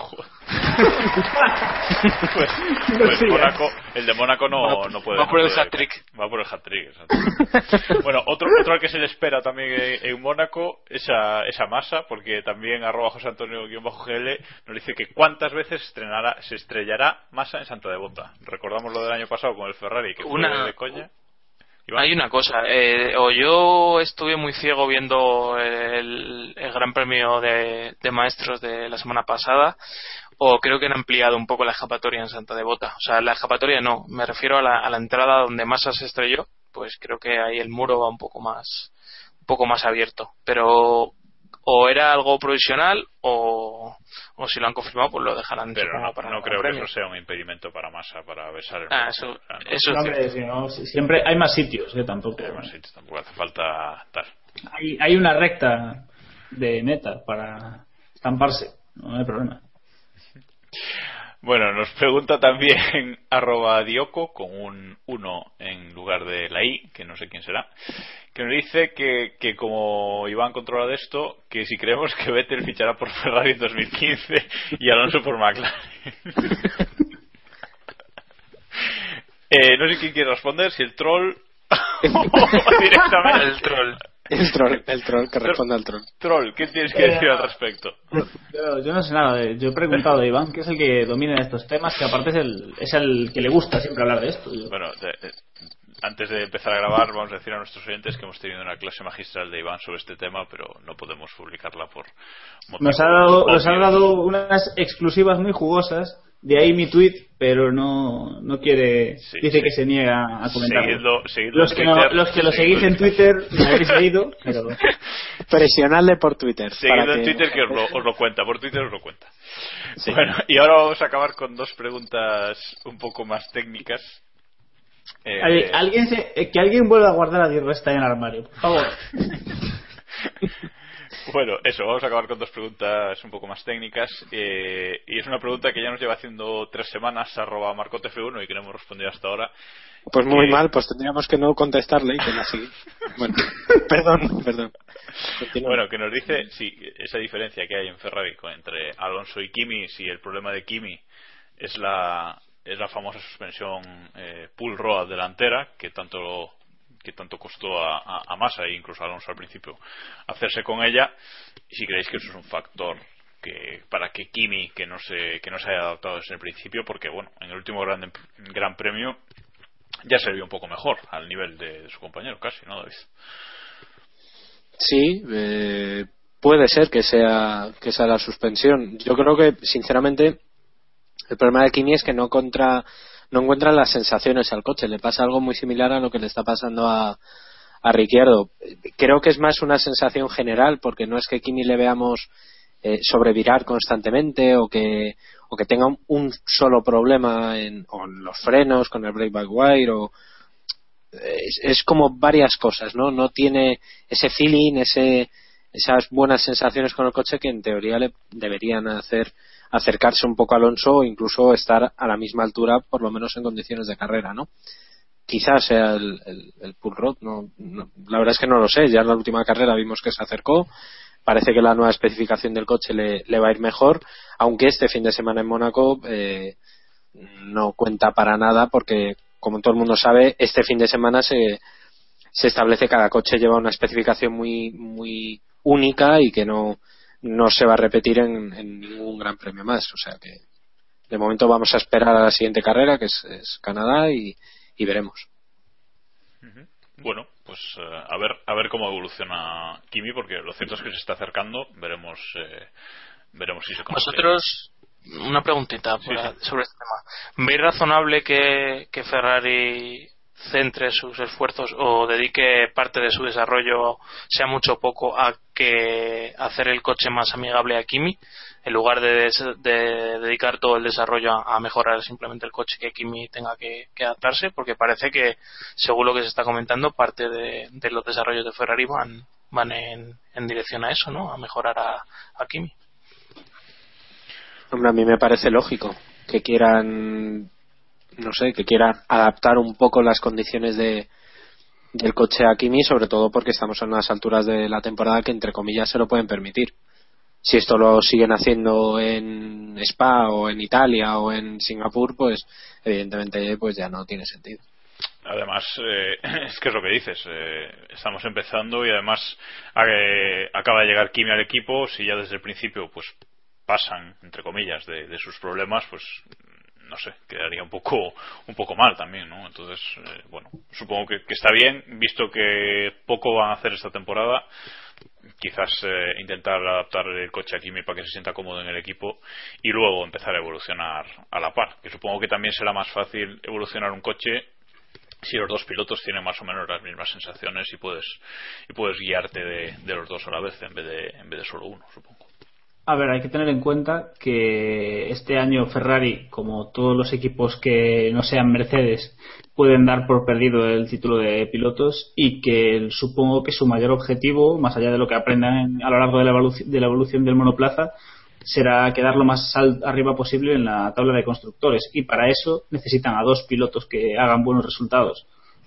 Pues, pues Mónaco, el de Mónaco no, no puede. va no por el hat-trick. Va por el hat-trick, exacto. bueno, otro, otro al que se le espera también en, en Mónaco es a, es a Massa, porque también arroba José Antonio guion bajo GL nos dice que cuántas veces estrenará, se estrellará Massa en Santa Devota. Recordamos lo del año pasado con el Ferrari, que fue Una- de coña. Hay una cosa, eh, o yo estuve muy ciego viendo el, el Gran Premio de, Maestros de la semana pasada, o creo que han ampliado un poco la escapatoria en Santa Devota. O sea, la escapatoria no, me refiero a la, a la entrada donde Massa se estrelló, pues creo que ahí el muro va un poco más, un poco más abierto. Pero o era algo provisional o, o si lo han confirmado pues lo dejarán Pero no, para no creo que eso sea un impedimento para Massa para besar el Ah, eso- O sea, no- eso es Hombre, si no, si- siempre hay más sitios, ¿eh? Tampoco. Hay más sitios, tampoco hace falta tal. Hay, hay una recta de meta para estamparse, no hay problema. Bueno, nos pregunta también arroba Dioco con un 1 en lugar de la I, que no sé quién será, que nos dice que, que como Iván controla de esto, que si creemos que Vettel fichará por Ferrari en 2015 y Alonso por McLaren. eh, no sé quién quiere responder, si el troll directamente El troll. El troll, el troll, que responda al troll. Troll, ¿qué tienes que decir al respecto? Yo, yo no sé nada, de- yo he preguntado a Iván, que es el que domina estos temas, que aparte es el, es el que le gusta siempre hablar de esto. Yo- Bueno, de- de- antes de empezar a grabar, vamos a decir a nuestros oyentes que hemos tenido una clase magistral de Iván sobre este tema, pero no podemos publicarla por motivos Nos ha, dado, nos ha dado unas exclusivas muy jugosas, de ahí mi tweet, pero no, no quiere, Sí, dice sí. que se niega a comentarlo. Seguidlo- seguidlo los, que no- los que lo seguís en Twitter me habéis leído, pero Presionadle por Twitter. Seguidlo en que- Twitter que os lo, os lo cuenta, por Twitter os lo cuenta. Bueno, y ahora vamos a acabar con dos preguntas un poco más técnicas. Eh, Al- alguien se- eh, que alguien vuelva a guardar a Di Resta en el armario, por favor. Bueno, eso, vamos a acabar con dos preguntas un poco más técnicas. eh, y es una pregunta que ya nos lleva haciendo tres semanas, arroba marcotf1, y que no hemos respondido hasta ahora. Pues muy Eh, mal, pues tendríamos que no contestarle y que sigue. Bueno, perdón, perdón. Continúa. Bueno, que nos dice, sí, esa diferencia que hay en Ferrari entre Alonso y Kimi, si el problema de Kimi es la, es la famosa suspensión eh, pull road delantera, que tanto que tanto costó a, a, a Massa e incluso a Alonso al principio hacerse con ella, y si creéis que eso es un factor que para que Kimi que no se que no se haya adaptado desde el principio, porque bueno, en el último gran, gran premio ya se vio un poco mejor al nivel de, su compañero, casi, ¿no, David? Sí, eh, puede ser que sea que sea la suspensión. Yo creo que, sinceramente, el problema de Kimi es que no contra no encuentra las sensaciones al coche. Le pasa algo muy similar a lo que le está pasando a, a Ricciardo. Creo que es más una sensación general, porque no es que Kimi le veamos eh, sobrevirar constantemente o que o que tenga un, solo problema en, en los frenos con el brake by wire o es, es como varias cosas, ¿no? No tiene ese feeling, ese, esas buenas sensaciones con el coche que en teoría le deberían hacer acercarse un poco a Alonso o incluso estar a la misma altura, por lo menos en condiciones de carrera, ¿no? Quizás sea el, el, pull rod, no, la verdad es que no lo sé. Ya en la última carrera vimos que se acercó. Parece que la nueva especificación del coche le, le va a ir mejor, aunque este fin de semana en Mónaco eh, no cuenta para nada porque como todo el mundo sabe este fin de semana se, se establece cada coche lleva una especificación muy muy única y que no no se va a repetir en, en ningún gran premio más o sea que de momento vamos a esperar a la siguiente carrera que es, es Canadá y, y veremos Bueno, pues eh, a ver a ver cómo evoluciona Kimi, porque lo cierto es que se está acercando. Veremos eh, veremos si se consigue. Vosotros, una preguntita Sí, por- sí. sobre este tema. ¿Veis razonable que, que Ferrari centre sus esfuerzos o dedique parte de su desarrollo, sea mucho poco, a que hacer el coche más amigable a Kimi, en lugar de, dedicar todo el desarrollo a, mejorar simplemente el coche que Kimi tenga que, adaptarse, porque parece que, según lo que se está comentando, parte de, los desarrollos de Ferrari van, van en, dirección a eso, ¿no? A mejorar a, a Kimi. Hombre, a mí me parece lógico que quieran no sé, que quieran adaptar un poco las condiciones de, del coche a Kimi, sobre todo porque estamos en unas alturas de la temporada que entre comillas se lo pueden permitir. Si esto lo siguen haciendo en Spa o en Italia o en Singapur, pues evidentemente pues ya no tiene sentido. Además, eh, es que es lo que dices, eh, estamos empezando y además acaba de llegar Kimi al equipo, si ya desde el principio pues pasan, entre comillas, de sus problemas, pues no sé, quedaría un poco, un poco mal también, ¿no? Entonces, eh, bueno, supongo que, está bien, visto que poco van a hacer esta temporada, quizás eh, intentar adaptar el coche a Kimi para que se sienta cómodo en el equipo y luego empezar a evolucionar a la par, que supongo que también será más fácil evolucionar un coche si los dos pilotos tienen más o menos las mismas sensaciones y puedes y puedes guiarte de, de los dos a la vez en vez de en vez de solo uno, supongo. A ver, hay que tener en cuenta que este año Ferrari, como todos los equipos que no sean Mercedes, pueden dar por perdido el título de pilotos y que supongo que su mayor objetivo, más allá de lo que aprendan a lo largo de la, de la evolución del monoplaza, será quedar lo más arriba posible en la tabla de constructores. Y para eso necesitan a dos pilotos que hagan buenos resultados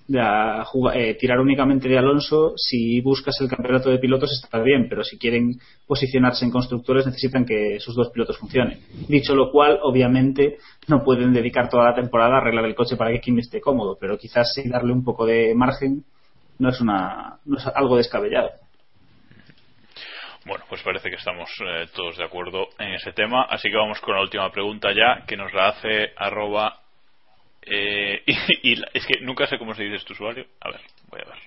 eh, tirar únicamente de Alonso, si buscas el campeonato de pilotos está bien, pero si quieren posicionarse en constructores necesitan que sus dos pilotos funcionen. Dicho lo cual, obviamente no pueden dedicar toda la temporada a arreglar el coche para que Kimi esté cómodo, pero quizás sí darle un poco de margen no es, una, no es algo descabellado. Bueno, pues parece que estamos eh, todos de acuerdo en ese tema, así que vamos con la última pregunta ya, que nos la hace arroba eh, y, es que nunca sé cómo se dice este usuario. A ver, voy a ver.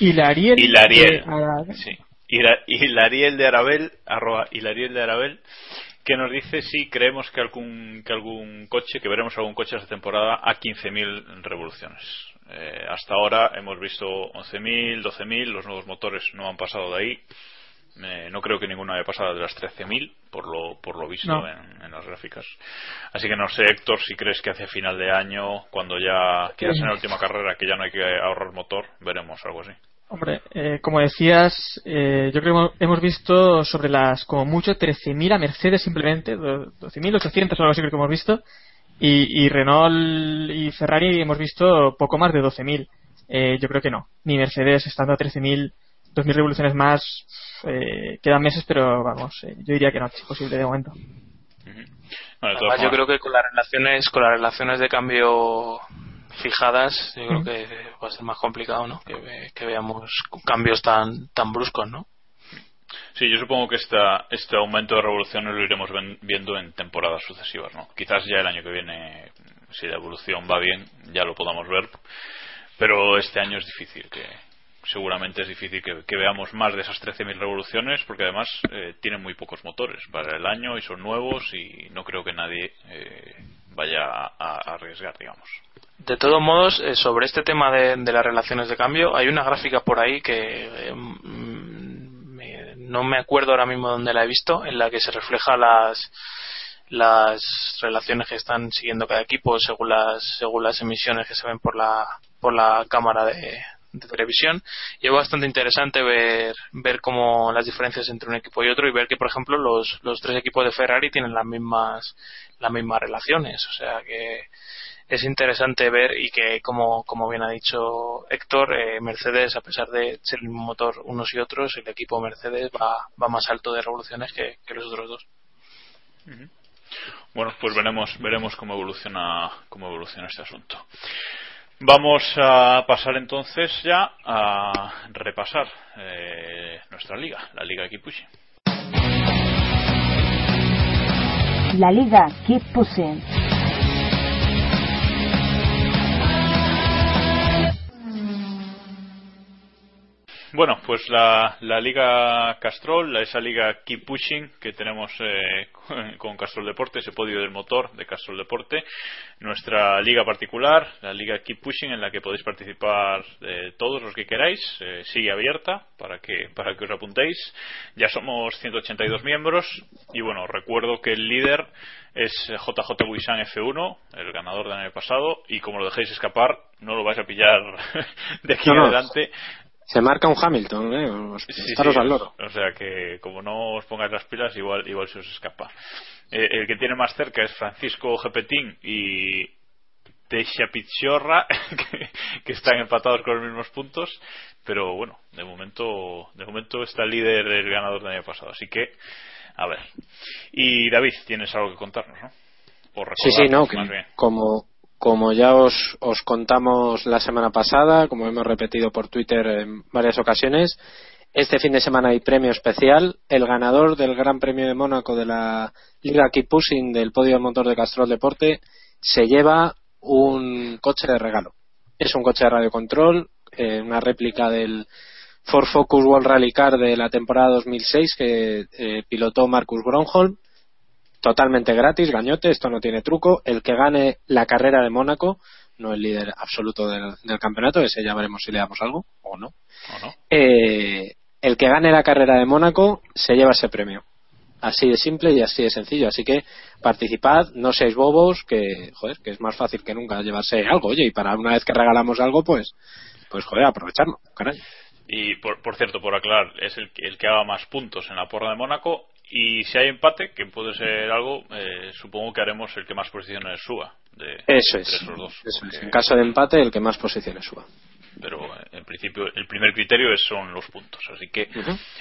Hilariel. Hilariel. De sí. Hilariel de Arabel, arroba Hilariel de Arabel, que nos dice si creemos que algún, que algún coche, que veremos algún coche esta temporada a 15.000 revoluciones. Eh, hasta ahora hemos visto 11.000, 12.000, los nuevos motores no han pasado de ahí. Eh, no creo que ninguno haya pasado de las 13.000 por lo, por lo visto en, las gráficas. Así que no sé, Héctor, si crees que hacia final de año, cuando ya quieras en la última carrera, que ya no hay que ahorrar motor, veremos algo así. Hombre, eh, como decías, eh, yo creo que hemos visto sobre las, como mucho, 13.000 a Mercedes simplemente, 12.800 o algo así creo que hemos visto, y, y Renault y Ferrari hemos visto poco más de 12.000. yo creo que no, ni Mercedes estando a 13.000 2.000 revoluciones más eh, quedan meses, pero vamos, eh, yo diría que no es posible de momento. yo creo que con las relaciones con las relaciones de cambio fijadas, yo creo que va a ser más complicado, ¿no? Que, veamos cambios tan tan bruscos, ¿no? Sí, yo supongo que esta, este aumento de revoluciones lo iremos viendo en temporadas sucesivas, ¿no? Quizás ya el año que viene, si la evolución va bien, ya lo podamos ver, pero este año es difícil que, seguramente es difícil que, veamos más de esas 13.000 revoluciones porque además eh, tienen muy pocos motores para el año y son nuevos y no creo que nadie eh, vaya a, arriesgar, digamos. De todos modos, eh, sobre este tema de, las relaciones de cambio, hay una gráfica por ahí que mm, no me acuerdo ahora mismo dónde la he visto, en la que se refleja las las relaciones que están siguiendo cada equipo según las según las emisiones que se ven por la por la cámara de, de televisión. Y es bastante interesante ver ver cómo las diferencias entre un equipo y otro y ver que por ejemplo los, los tres equipos de Ferrari tienen las mismas las mismas relaciones. O sea que es interesante ver y que como, como bien ha dicho Héctor eh, Mercedes a pesar de ser el mismo motor unos y otros el equipo Mercedes va, va más alto de revoluciones que, los otros dos. Bueno pues veremos veremos cómo evoluciona cómo evoluciona este asunto Vamos a pasar entonces ya a repasar eh, nuestra liga, la Liga Keep La Liga Keep bueno, pues la, la Liga Castrol, esa Liga Keep Pushing que tenemos eh, con Castrol Deporte, ese podio del motor de Castrol Deporte, nuestra liga particular, la Liga Keep Pushing, en la que podéis participar eh, todos los que queráis, eh, sigue abierta para que, para que os apuntéis. Ya somos 182 miembros y bueno, recuerdo que el líder es JJ Buisan F1, el ganador del año pasado, y como lo dejéis escapar, no lo vais a pillar de aquí No, en no. Se marca un Hamilton, ¿eh? Os- Sí, estaros sí, al loro. O sea que como no os pongáis las pilas, igual, igual se os escapa. Eh, el que tiene más cerca es Francisco Gepetín y Teixia Pichorra, que, que están empatados con los mismos puntos. Pero bueno, de momento, de momento está el líder el ganador del año pasado. Así que, a ver. Y David, tienes algo que contarnos, ¿no? O Sí, sí, no, que como, como ya os, os contamos la semana pasada, como hemos repetido por Twitter en varias ocasiones, este fin de semana hay premio especial. El ganador del Gran Premio de Mónaco de la Liga Keep Pushing del podio de motor de Castrol Deporte se lleva un coche de regalo. Es un coche de radiocontrol, eh, una réplica del Ford Focus World Rally Car de la temporada 2006 que eh, pilotó Marcus Gronholm totalmente gratis, gañote, esto no tiene truco. El que gane la carrera de Mónaco, no el líder absoluto del, del campeonato, ese ya veremos si le damos algo o no. ¿O no? Eh, el que gane la carrera de Mónaco se lleva ese premio. Así de simple y así de sencillo. Así que participad, no seáis bobos, que, joder, que es más fácil que nunca llevarse algo. Oye, y para una vez que regalamos algo, pues, pues joder, aprovecharlo. Caray. Y por, por cierto, por aclarar, es el, que- el que haga más puntos en la porra de Mónaco. Y si hay empate, que puede ser algo, eh, supongo que haremos el que más posiciones suba. De, Eso entre es. esos dos, Eso es. En caso de empate, el que más posiciones suba. Pero eh, en principio, el primer criterio es, son los puntos. Así que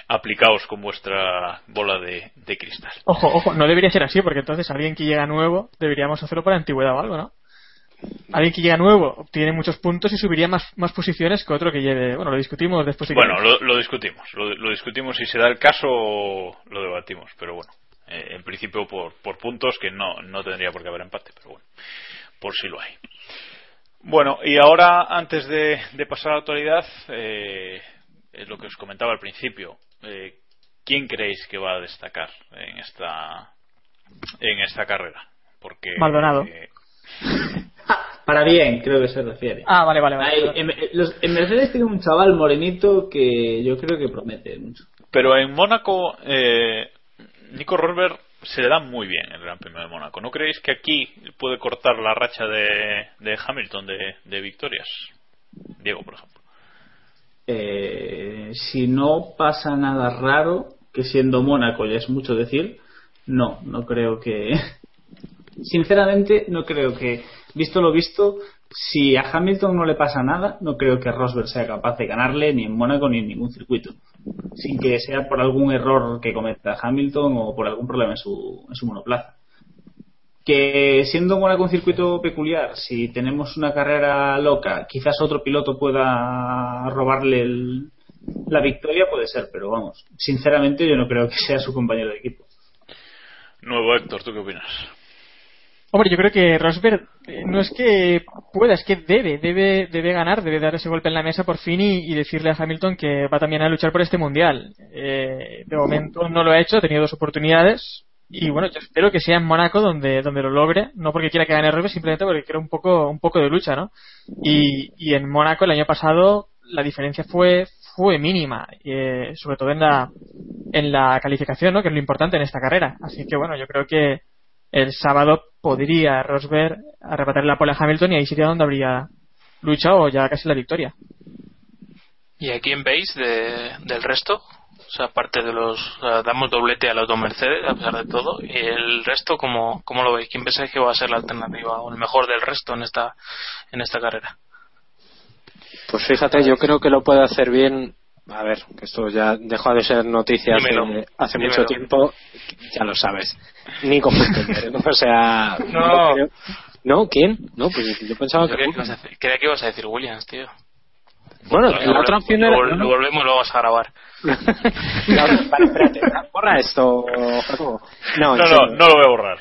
aplicaos con vuestra bola de, de cristal. Ojo, ojo, no debería ser así, porque entonces alguien que llega nuevo deberíamos hacerlo por antigüedad o algo, ¿no? Alguien que llega nuevo obtiene muchos puntos y subiría más, más posiciones que otro que lleve. Bueno, lo discutimos después. si Bueno, lo, lo discutimos. Lo, lo discutimos. Si se da el caso, lo debatimos. Pero bueno, eh, en principio por, por puntos que no, no tendría por qué haber empate. Pero bueno, por si lo hay. Bueno, y ahora, antes de, de pasar a la actualidad, eh, es lo que os comentaba al principio. Eh, ¿Quién creéis que va a destacar en esta, en esta carrera? Porque. Maldonado. Para bien, creo que se refiere. Ah, vale, vale, vale. Hay- en, los- en Mercedes tiene un chaval morenito que yo creo que promete mucho. Pero en Mónaco, eh, Nico Rosberg se le da muy bien el Gran Premio de Mónaco. ¿No creéis que aquí puede cortar la racha de, de Hamilton de, de victorias? Diego, por ejemplo. Eh, si no pasa nada raro, que siendo Mónaco ya es mucho decir, no, no creo que. Sinceramente, no creo que, visto lo visto, si a Hamilton no le pasa nada, no creo que Rosberg sea capaz de ganarle ni en Mónaco ni en ningún circuito. Sin que sea por algún error que cometa Hamilton o por algún problema en su, en su monoplaza. Que siendo Mónaco un circuito peculiar, si tenemos una carrera loca, quizás otro piloto pueda robarle el- la victoria, puede ser, pero vamos, sinceramente yo no creo que sea su compañero de equipo. Nuevo Héctor, ¿tú qué opinas? Hombre, yo creo que Rosberg eh, no es que pueda, es que debe, debe, debe ganar, debe dar ese golpe en la mesa por fin y, decirle a Hamilton que va también a luchar por este mundial. Eh, de momento no lo ha hecho, ha tenido dos oportunidades y bueno, yo espero que sea en Mónaco donde, donde lo logre, no porque quiera que gane Rosberg, simplemente porque quiera un poco, un poco de lucha, ¿no? Y, y en Mónaco el año pasado la diferencia fue, fue mínima, eh, sobre todo en la, en la calificación, ¿no? Que es lo importante en esta carrera. Así que bueno, yo creo que el sábado podría Rosberg arrebatar la pole a Hamilton y ahí sería donde habría lucha o ya casi la victoria. ¿Y a quién veis de- del resto? O sea, aparte de los. o sea, damos doblete al auto Mercedes, a pesar de todo. ¿Y el resto, cómo, cómo lo veis? ¿Quién pensáis que va a ser la alternativa o el mejor del resto en esta, en esta carrera? Pues fíjate, yo creo que lo puede hacer bien. A ver, que esto ya dejó de ser noticias Dímelo, hace dímelo. mucho tiempo, ya lo sabes. Nico Hülkenberg, ¿no? O sea, No. creo- ¿No? ¿Quién? No, pues yo pensaba Yo que. creía que ibas a decir Williams, tío. Bueno, Lo- la otra lo- opción lo- era. Lo, no, no. volvemos y lo vamos a grabar. vale, espérate, borra esto, Jacobo. No, No, no lo voy a borrar.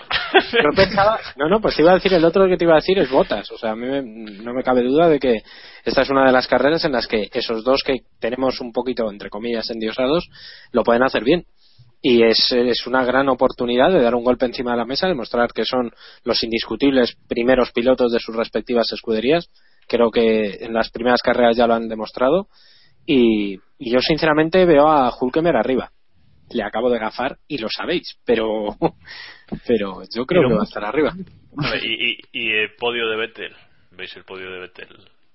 Yo pensaba, no, no, pues te iba a decir, el otro que te iba a decir es Botas. O sea, a mí me- no me cabe duda de que esta es una de las carreras en las que esos dos que tenemos un poquito, entre comillas, endiosados, lo pueden hacer bien. Y es, es una gran oportunidad de dar un golpe encima de la mesa, demostrar que son los indiscutibles primeros pilotos de sus respectivas escuderías. Creo que en las primeras carreras ya lo han demostrado. Y, y yo, sinceramente, veo a Hulkemer arriba. Le acabo de gafar y lo sabéis, pero, pero yo creo Pero que va a estar arriba. Y, y, y el podio de Vettel, ¿veis el podio de Vettel?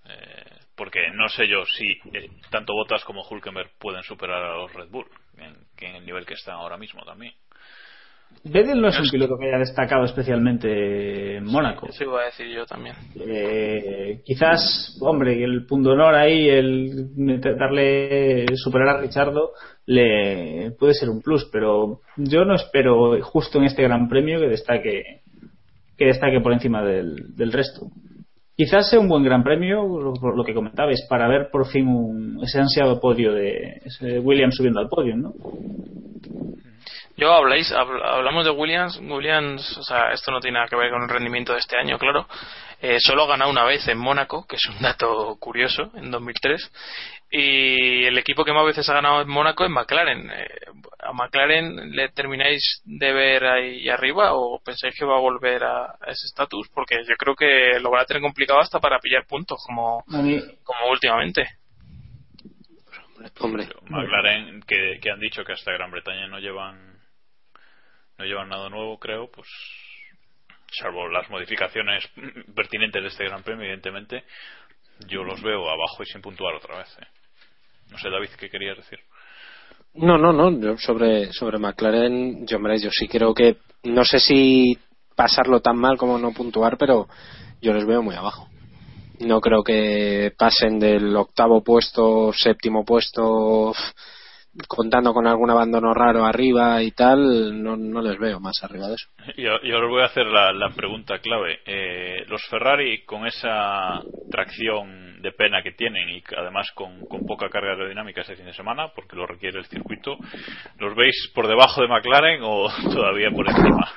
Eh, porque no sé yo si eh, tanto Bottas como Hulkenberg pueden superar a los Red Bull, en, que en el nivel que están ahora mismo también. Vettel no es un piloto que haya destacado especialmente en Mónaco. Eso iba a decir yo también. Eh, quizás, hombre, el punto honor ahí, el darle superar a Richardo, le puede ser un plus, pero yo no espero justo en este Gran Premio que destaque que destaque por encima del, del resto. Quizás sea un buen Gran Premio, lo, por lo que comentabais, para ver por fin un- ese ansiado podio de ese Williams subiendo al podio, ¿no? Yo habláis, habl- hablamos de Williams. Williams, o sea, esto no tiene nada que ver con el rendimiento de este año, claro. Eh, solo ha ganado una vez en Mónaco, que es un dato curioso, en 2003. Y el equipo que más veces ha ganado en Mónaco es McLaren. Eh, ¿A McLaren le termináis de ver ahí arriba o pensáis que va a volver a, a ese estatus? Porque yo creo que lo van a tener complicado hasta para pillar puntos, como, últimamente. Hombre, McLaren, que, que han dicho que hasta Gran Bretaña no llevan no llevan nada nuevo, creo, pues salvo las modificaciones pertinentes de este Gran Premio, evidentemente, yo los veo abajo y sin puntuar otra vez. ¿eh? No sé, David, ¿qué querías decir? No, no, no. Sobre, sobre McLaren, yo, hombre, yo sí creo que. No sé si pasarlo tan mal como no puntuar, pero yo les veo muy abajo. No creo que pasen del octavo puesto, séptimo puesto, contando con algún abandono raro arriba y tal. No, no les veo más arriba de eso. Y a- y ahora os voy a hacer la, la pregunta clave. Eh, los Ferrari, con esa tracción de pena que tienen y además con, con poca carga aerodinámica este fin de semana, porque lo requiere el circuito, ¿los veis por debajo de McLaren o todavía por encima?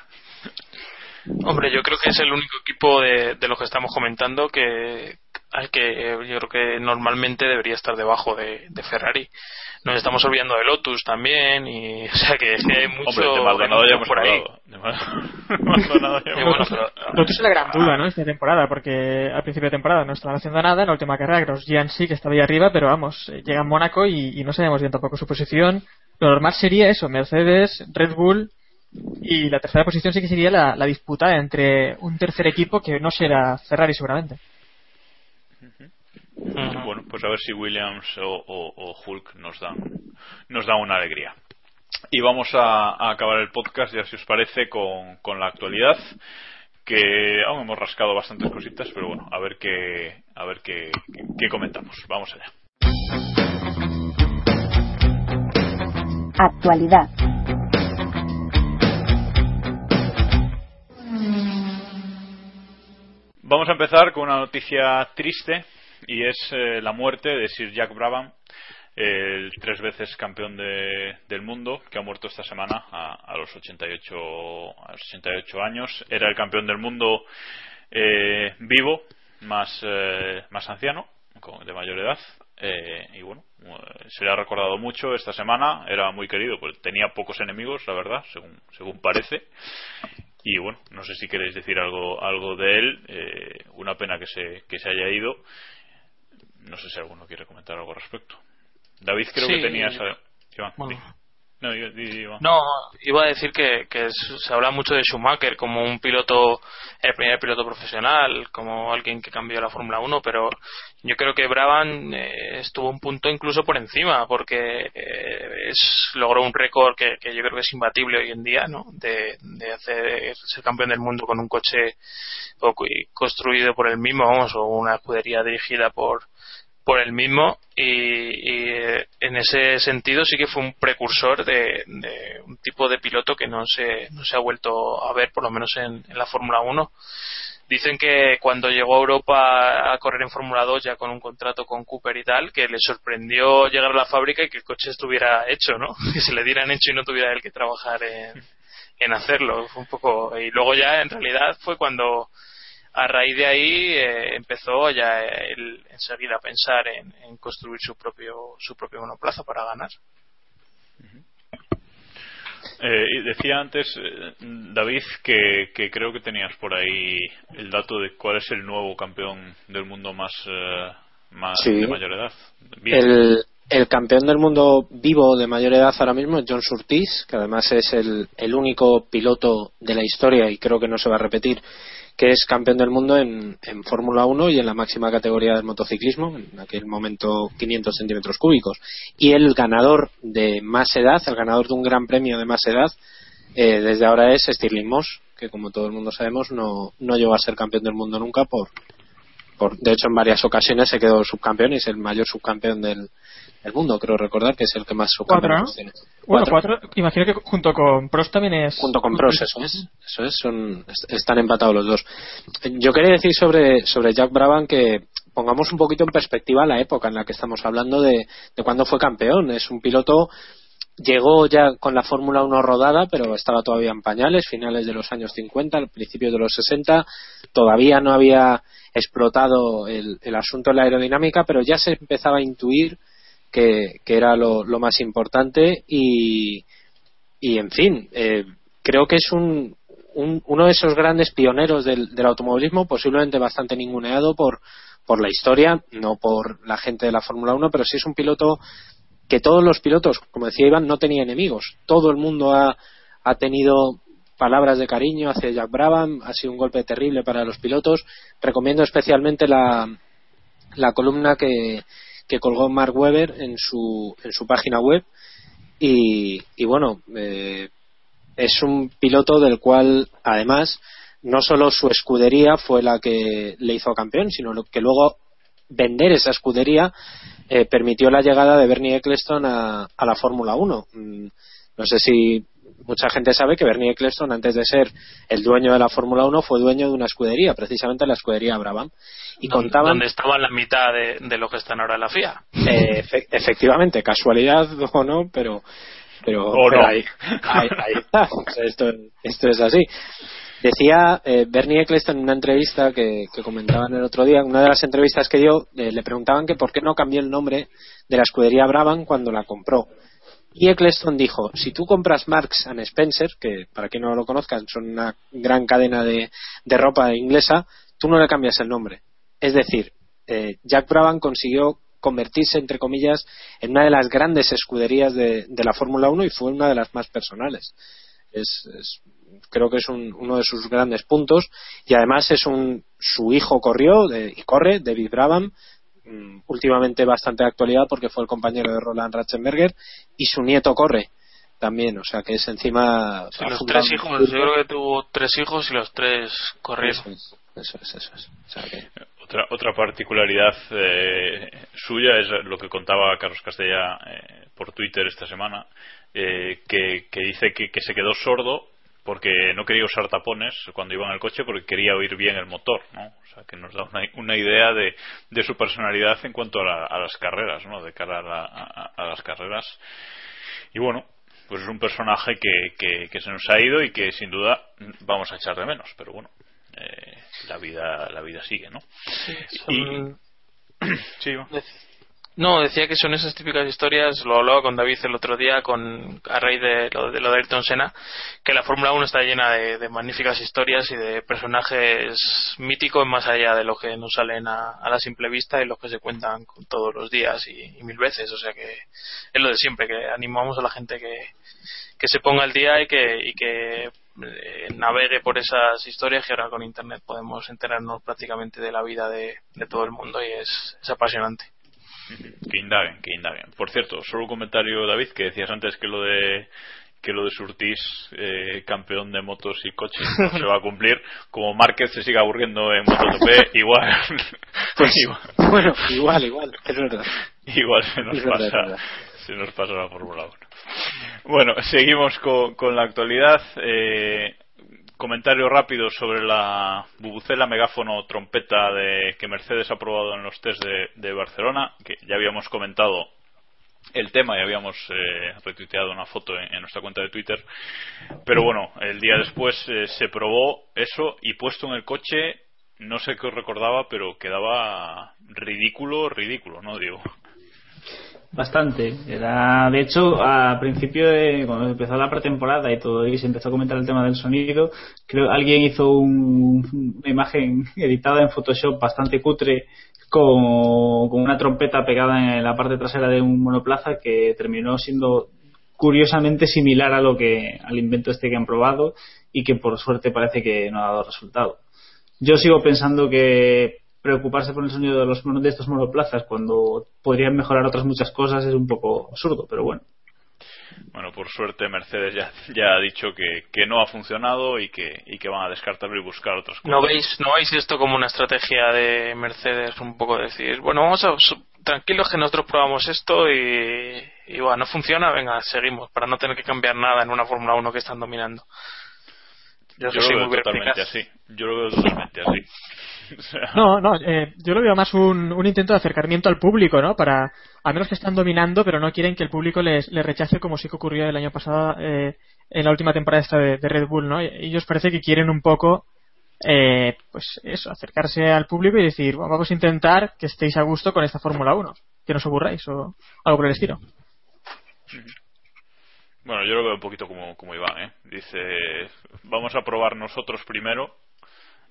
Hombre, yo creo que es el único equipo de, de los que estamos comentando que al que yo creo que normalmente debería estar debajo de, de Ferrari. Nos estamos olvidando de Lotus también y o sea que, es que hay mucho Hombre, de Maldonado ya hemos por ahí. De Mal- Maldonado ya hemos pero- Lotus es la gran duda, ¿no? Esta temporada, porque al principio de temporada no estaban haciendo nada, en la última carrera Grosjean sí que estaba ahí arriba, pero vamos, eh, llega a Mónaco y, y no sabemos bien tampoco su posición. Lo normal sería eso, Mercedes, Red Bull y la tercera posición sí que sería la, la disputa entre un tercer equipo que no será Ferrari seguramente. Bueno, pues a ver si Williams o, o- o Hulk nos dan, nos dan una alegría. Y vamos a, a acabar el podcast, ya si os parece, con, con la actualidad, que aún hemos rascado bastantes cositas, pero bueno, a ver qué, a ver qué, qué comentamos. Vamos allá. Actualidad. Vamos a empezar con una noticia triste y es eh, la muerte de Sir Jack Brabham, el tres veces campeón de- del mundo que ha muerto esta semana a, a los 88 a los 88 años. Era el campeón del mundo eh, vivo, más eh, más anciano, de mayor edad. eh, y bueno, eh, se le ha recordado mucho esta semana. Era muy querido, pues tenía pocos enemigos, la verdad, según según parece. Y bueno, no sé si queréis decir algo algo de él. eh, una pena que se, que se haya ido. No sé si alguno quiere comentar algo al respecto. David, creo Sí. que tenías. a- Iván, Bueno. No, di- di- Iván. No, iba a decir que, que se habla mucho de Schumacher como un piloto, el primer piloto profesional, como alguien que cambió la Fórmula 1, pero yo creo que Brabham eh, estuvo un punto incluso por encima, porque eh, es, logró un récord que, que yo creo que es imbatible hoy en día, ¿no? De, de hacer ser campeón del mundo con un coche construido por él mismo, vamos, o una escudería dirigida por por el mismo y, eh, en ese sentido sí que fue un precursor de, un tipo de piloto que no se, no se ha vuelto a ver por lo menos en, en la Fórmula 1 Dicen que cuando llegó a Europa a correr en Fórmula 2 ya con un contrato con Cooper y tal, que le sorprendió llegar a la fábrica y que el coche estuviera hecho, ¿no? Que se le dieran hecho y no tuviera él que trabajar en, en hacerlo. Fue un poco y luego ya en realidad fue cuando a raíz de ahí eh, empezó ya él enseguida a pensar en, en, construir su propio su propio monoplaza para ganar. Eh, y decía antes, eh, David, que, que, creo que tenías por ahí el dato de cuál es el nuevo campeón del mundo más, eh, más Sí. de mayor edad. Bien. El, el campeón del mundo vivo de mayor edad ahora mismo es John Surtees, que además es el, el único piloto de la historia y creo que no se va a repetir que es campeón del mundo en, Fórmula 1 y en la máxima categoría del motociclismo, en aquel momento 500 centímetros cúbicos. Y el ganador de más edad, el ganador de un gran premio de más edad, eh, desde ahora es Stirling Moss, que como todo el mundo sabemos no, no llegó a ser campeón del mundo nunca por, por de hecho en varias ocasiones se quedó subcampeón y es el mayor subcampeón del, del mundo, creo recordar que es el que más ¿no? tiene. Bueno, Cuatro. cuatro. Imagino que junto con Prost también es. junto con Prost, eso es, eso es, son, están empatados los dos. Yo quería decir sobre, sobre Jack Brabham que pongamos un poquito en perspectiva la época en la que estamos hablando de, de cuando fue campeón. Es un piloto, llegó ya con la Fórmula 1 rodada, pero estaba todavía en pañales, finales de los años 50, al principio de los 60, todavía no había explotado el, el asunto de la aerodinámica, pero ya se empezaba a intuir que, que era lo, más importante y, y en fin, eh, creo que es un, un- uno de esos grandes pioneros del, del automovilismo, posiblemente bastante ninguneado por, por la historia, no por la gente de la Fórmula 1, pero sí es un piloto que todos los pilotos, como decía Iván, no tenía enemigos. Todo el mundo ha, ha tenido palabras de cariño hacia Jack Brabham, ha sido un golpe terrible para los pilotos. Recomiendo especialmente la, la columna que, que colgó Mark Webber en su, en su página web. Y, y bueno, eh, es un piloto del cual, además, no solo su escudería fue la que le hizo campeón, sino que luego vender esa escudería eh, permitió la llegada de Bernie Eccleston a, a la Fórmula 1. Mm, No sé si mucha gente sabe que Bernie Eccleston, antes de ser el dueño de la Fórmula 1, fue dueño de una escudería, precisamente la escudería Brabham. Y Donde- contaban Donde estaban la mitad de, de lo que están ahora en la FIA. eh, efe- efectivamente, casualidad o no, pero pero, O pero no. ahí, ahí, ahí está. Esto, esto es así. Decía eh, Bernie Eccleston en una entrevista que, que comentaban el otro día, una de las entrevistas que dio, eh, le preguntaban que por qué no cambió el nombre de la escudería Brabham cuando la compró. Y Eccleston dijo, si tú compras Marks and Spencer, que para quien no lo conozcan son una gran cadena de, ropa inglesa, tú no le cambias el nombre. Es decir, eh, Jack Brabham consiguió convertirse, entre comillas, en una de las grandes escuderías de, de la Fórmula 1 y fue una de las más personales. Es, es- creo que es un- uno de sus grandes puntos y además es un su hijo corrió de- y corre David Brabham mm, últimamente bastante de actualidad porque fue el compañero de Roland Ratzenberger y su nieto corre también o sea que es encima Sí, los tres hijos, yo creo que tuvo tres hijos y los tres corrieron. Eso es, eso es, eso es. O sea que- Otra, otra particularidad eh, suya es lo que contaba Carlos Castella eh, por Twitter esta semana, eh, que, que dice que, que se quedó sordo porque no quería usar tapones cuando iba en el coche porque quería oír bien el motor, ¿no? O sea, que nos da una, una idea de, de su personalidad en cuanto a, la- a las carreras, ¿no? De cara a, la- a- a las carreras. Y bueno, pues es un personaje que, que, que se nos ha ido y que sin duda vamos a echar de menos, pero bueno, eh, la vida la vida sigue, ¿no? Son- Sí, Iván. No, decía que son esas típicas historias, lo hablaba con David el otro día con, a raíz de lo de, lo de Ayrton Senna, que la Fórmula 1 está llena de, magníficas historias y de personajes míticos más allá de lo que nos salen a, la simple vista y los que se cuentan todos los días y, mil veces. O sea que es lo de siempre, que animamos a la gente que, se ponga al día y que, y que eh, navegue por esas historias que ahora con Internet podemos enterarnos prácticamente de la vida de, todo el mundo y es apasionante. Que indaguen, que indaguen. Por cierto, solo un comentario, David, que decías antes que lo de que lo de Surtis, eh, campeón de motos y coches, no se va a cumplir. Como Márquez se siga aburriendo en MotoGP, igual, Pues, igual, bueno, igual, igual, es verdad. igual se nos Es pasa, verdad. se nos pasa la Fórmula 1. Bueno, seguimos con, con la actualidad. Eh, comentario rápido sobre la bubucela, megáfono, trompeta de que Mercedes ha probado en los test de, Barcelona, que ya habíamos comentado el tema y habíamos eh, retuiteado una foto en, en, nuestra cuenta de Twitter. Pero bueno, el día después eh, se probó eso y puesto en el coche, no sé qué os recordaba, pero quedaba ridículo, ridículo, ¿no, Diego? Bastante. Era, de hecho, a principio de cuando empezó la pretemporada y todo y se empezó a comentar el tema del sonido, creo alguien hizo un, una imagen editada en Photoshop bastante cutre con, con, una trompeta pegada en la parte trasera de un monoplaza que terminó siendo curiosamente similar a lo que al invento este que han probado y que por suerte parece que no ha dado resultado. Yo sigo pensando que preocuparse por el sonido de los de estos monoplazas cuando podrían mejorar otras muchas cosas es un poco absurdo, pero bueno. Bueno, por suerte Mercedes ya, ya ha dicho que, que, no ha funcionado y que, y que van a descartarlo y buscar otras cosas. ¿No veis, ¿No veis esto como una estrategia de Mercedes un poco decir, bueno, vamos a, tranquilos que nosotros probamos esto y, y bueno, no funciona, venga, seguimos, para no tener que cambiar nada en una Fórmula 1 que están dominando? Yo, yo lo veo totalmente así. Yo lo veo totalmente así. No, no, eh, yo lo veo más un, un, intento de acercamiento al público, ¿no? Para, a menos que están dominando, pero no quieren que el público les, les rechace como sí que ocurrió el año pasado eh, en la última temporada esta de, de, Red Bull, ¿no? Y ellos parece que quieren un poco, eh, pues eso, acercarse al público y decir, bueno, vamos a intentar que estéis a gusto con esta Fórmula 1, que no os aburráis o algo por el estilo. Bueno, yo lo veo un poquito como, como Iván, ¿eh? Dice, vamos a probar nosotros primero,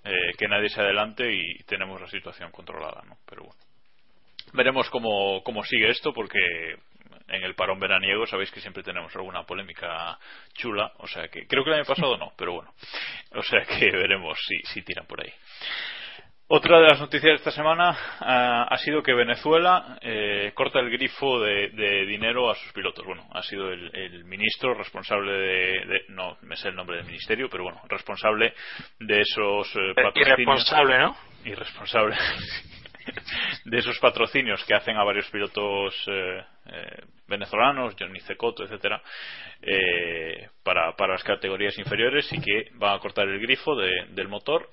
eh, que nadie se adelante y tenemos la situación controlada, ¿no? Pero bueno. Veremos cómo, cómo sigue esto, porque en el parón veraniego sabéis que siempre tenemos alguna polémica chula, o sea que creo que el año pasado no, pero bueno. O sea que veremos si, si tiran por ahí. Otra de las noticias de esta semana uh, ha sido que Venezuela eh, corta el grifo de, de, dinero a sus pilotos. Bueno, ha sido el, el ministro responsable de, de, No me sé el nombre del ministerio, pero bueno, responsable de esos eh, patrocinios. Irresponsable, ¿no? Irresponsable. de esos patrocinios que hacen a varios pilotos eh, eh, venezolanos, Johnny Cecoto, etcétera, eh, para, para las categorías inferiores y que van a cortar el grifo de, del motor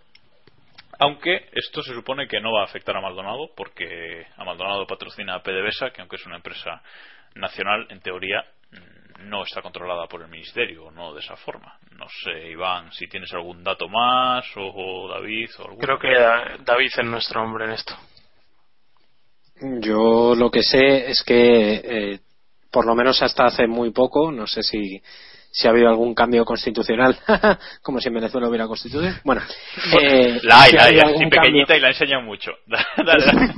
aunque esto se supone que no va a afectar a Maldonado porque a Maldonado patrocina a PDVSA, que aunque es una empresa nacional, en teoría no está controlada por el ministerio, no de esa forma. No sé, Iván, si tienes algún dato más o, o David o algún... Creo que David es nuestro hombre en esto. Yo lo que sé es que eh, por lo menos hasta hace muy poco, no sé si si ha habido algún cambio constitucional, como si en Venezuela hubiera constitución. Bueno, eh, la hay, si la hay, así pequeñita y la enseñan mucho. dale, dale.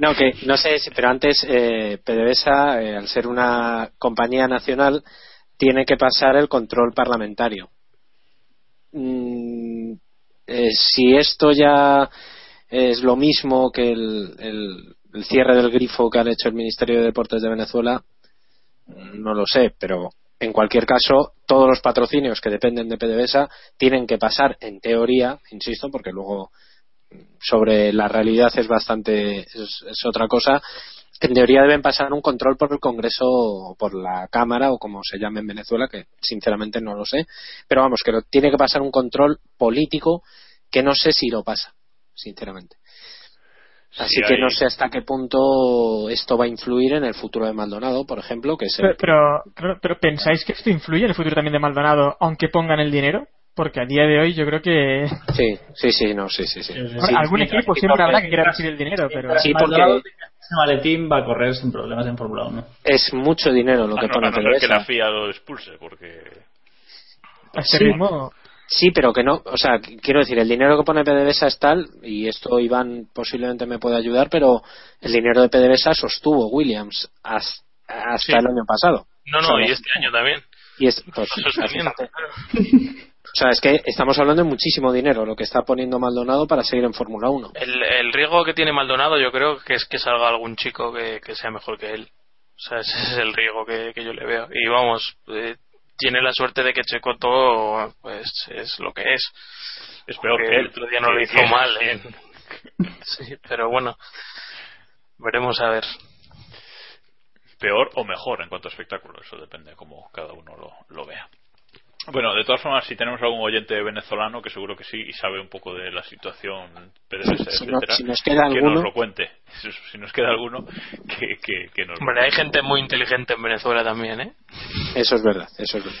no, que no sé, pero antes eh, PDVSA, eh, al ser una compañía nacional, tiene que pasar el control parlamentario. Mm, eh, si esto ya es lo mismo que el, el, el cierre del grifo que han hecho el Ministerio de Deportes de Venezuela, no lo sé, pero en cualquier caso, todos los patrocinios que dependen de PDVSA tienen que pasar, en teoría, insisto, porque luego sobre la realidad es bastante, es, es otra cosa, en teoría deben pasar un control por el Congreso o por la Cámara o como se llame en Venezuela, que sinceramente no lo sé, pero vamos, que tiene que pasar un control político que no sé si lo pasa, sinceramente. Así sí, que hay... no sé hasta qué punto esto va a influir en el futuro de Maldonado, por ejemplo, que es el... pero, pero, pero, pensáis que esto influye en el futuro también de Maldonado, aunque pongan el dinero, porque a día de hoy yo creo que sí, sí, sí, no, sí, sí, sí. Bueno, algún sí, equipo siempre habrá que quiera recibir el dinero, pero sí, porque maletín va a correr sin problemas en Fórmula 1. Es mucho dinero lo ah, que no, pone a no ser que la FIA lo expulse, porque a ese ritmo Sí, pero que no, o sea, quiero decir, el dinero que pone PDVSA es tal, y esto Iván posiblemente me puede ayudar, pero el dinero de PDVSA sostuvo Williams hasta, hasta sí. el año pasado. No, no, o sea, y este año también. Y es, pues, o sea, es que estamos hablando de muchísimo dinero lo que está poniendo Maldonado para seguir en Fórmula 1. El, el, riesgo que tiene Maldonado yo creo que es que salga algún chico que, que sea mejor que él. O sea, ese es el riesgo que, que yo le veo. Y vamos, eh, tiene la suerte de que Checoto pues es lo que es. Es peor que el otro día no lo hizo mal. ¿eh? sí, pero bueno, veremos a ver. Peor o mejor en cuanto a espectáculo, eso depende de cómo cada uno lo, lo vea. Bueno, de todas formas, si tenemos algún oyente venezolano, que seguro que sí, y sabe un poco de la situación PDVSA, Si no- etcétera, si nos queda que alguno. nos lo cuente. Si nos queda alguno, que, que, que nos lo Hombre, hay gente muy inteligente en Venezuela también, ¿eh? Eso es verdad, eso es verdad.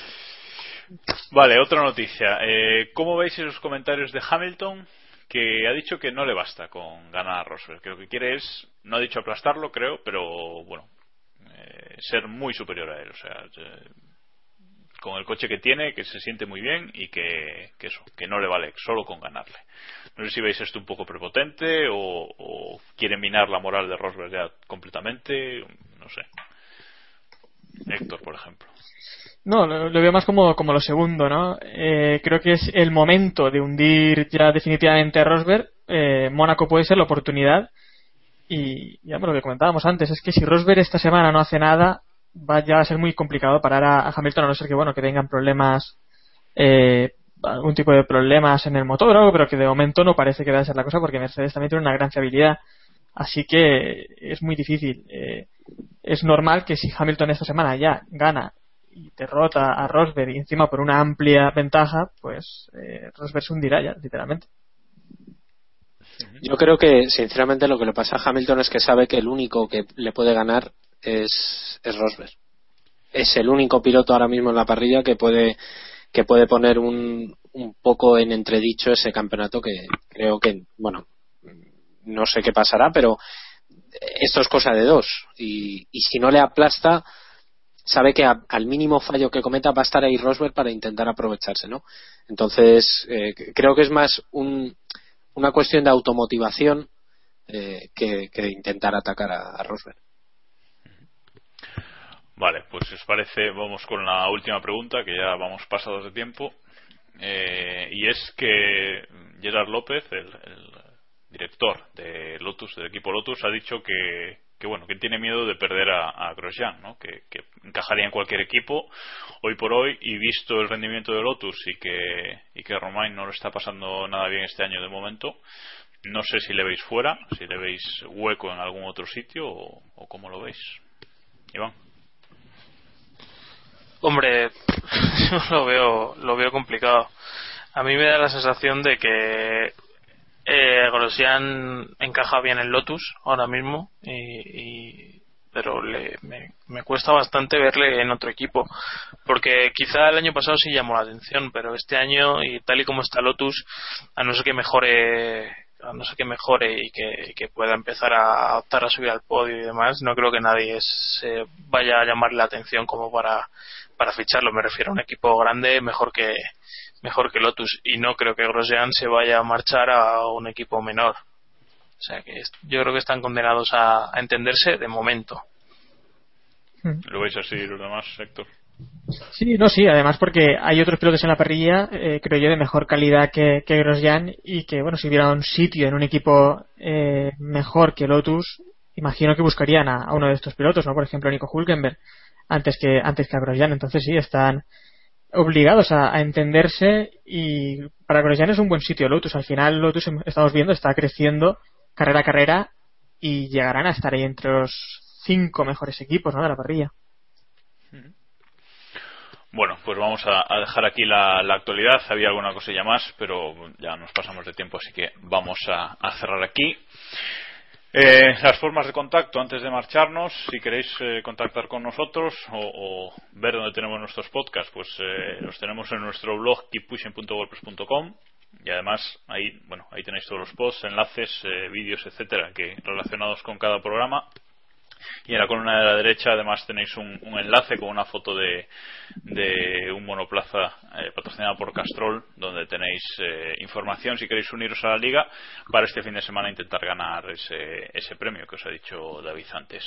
Vale, otra noticia. Eh, ¿Cómo veis esos comentarios de Hamilton? Que ha dicho que no le basta con ganar a Rosberg. Que lo que quiere es, no ha dicho aplastarlo, creo, pero bueno, eh, ser muy superior a él. O sea, eh, con el coche que tiene, que se siente muy bien y que, eso, que no le vale solo con ganarle. No sé si veis esto un poco prepotente o, o quiere minar la moral de Rosberg ya completamente, no sé. Héctor, por ejemplo. No, lo, veo más como, como lo segundo, ¿no? Eh, creo que es el momento de hundir ya definitivamente a Rosberg. Eh, Mónaco puede ser la oportunidad. Y ya lo que comentábamos antes, es que si Rosberg esta semana no hace nada, va ya a ser muy complicado parar a, a Hamilton, a no ser que, bueno, que tengan problemas, eh, algún tipo de problemas en el motor o algo, pero que de momento no parece que vaya a ser la cosa porque Mercedes también tiene una gran fiabilidad. Así que es muy difícil. Eh, es normal que si Hamilton esta semana ya gana y derrota a Rosberg y encima por una amplia ventaja, pues eh, Rosberg se hundirá ya, literalmente. Yo creo que, sinceramente, lo que le pasa a Hamilton es que sabe que el único que le puede ganar es, es Rosberg. Es el único piloto ahora mismo en la parrilla que puede, que puede poner un, un poco en entredicho ese campeonato que creo que, bueno, no sé qué pasará, pero esto es cosa de dos. Y, y si no le aplasta, sabe que a- al mínimo fallo que cometa va a estar ahí Rosberg para intentar aprovecharse, ¿no? Entonces, eh, creo que es más un, una cuestión de automotivación eh, que, intentar atacar a, a Rosberg. Vale, pues si os parece, vamos con la última pregunta, que ya vamos pasados de tiempo. Eh, y es que Gerard López, el, director de Lotus, del equipo Lotus, ha dicho que, que bueno, que tiene miedo de perder a, Grosjean, ¿no? Que, que encajaría en cualquier equipo hoy por hoy y visto el rendimiento de Lotus y que, y que Romain no lo está pasando nada bien este año de momento, no sé si le veis fuera, si le veis hueco en algún otro sitio o, o cómo lo veis. Iván. Hombre, yo lo veo, lo veo complicado. A mí me da la sensación de que eh, Grosjean encaja bien en Lotus ahora mismo, y, pero le, me, cuesta bastante verle en otro equipo, porque quizá el año pasado sí llamó la atención, pero este año y tal y como está Lotus, a no ser que mejore a no ser que mejore y que, y que pueda empezar a optar a subir al podio y demás, no creo que nadie se vaya a llamarle la atención como para, para ficharlo. Me refiero a un equipo grande mejor que mejor que Lotus y no creo que Grosjean se vaya a marchar a un equipo menor. O sea que yo creo que están condenados a, a entenderse de momento. ¿Lo veis así los demás, Héctor? Sí, no, sí, además porque hay otros pilotos en la parrilla, eh, creo yo, de mejor calidad que, que Grosjean y que, bueno, si hubiera un sitio en un equipo eh, mejor que Lotus, imagino que buscarían a, a uno de estos pilotos, ¿no? Por ejemplo, Nico Hulkenberg, antes que, antes que a Grosjean. Entonces sí, están obligados a, entenderse y para Grosjean es un buen sitio Lotus. Al final Lotus, em- estamos viendo, está creciendo carrera a carrera y llegarán a estar ahí entre los cinco mejores equipos, ¿no? De la parrilla. Bueno, pues vamos a, dejar aquí la, actualidad. Había alguna cosilla más, pero ya nos pasamos de tiempo, así que vamos a cerrar aquí. Eh, las formas de contacto antes de marcharnos, si queréis eh, contactar con nosotros o, ver dónde tenemos nuestros podcasts, pues eh, los tenemos en nuestro blog keeppushing.wordpress.com y además ahí, bueno, ahí tenéis todos los posts, enlaces, eh, vídeos, etcétera, que relacionados con cada programa. Y en la columna de la derecha además tenéis un, enlace con una foto de, de un monoplaza eh, patrocinado por Castrol, donde tenéis eh, información si queréis uniros a la liga para este fin de semana intentar ganar ese, ese premio que os ha dicho David antes.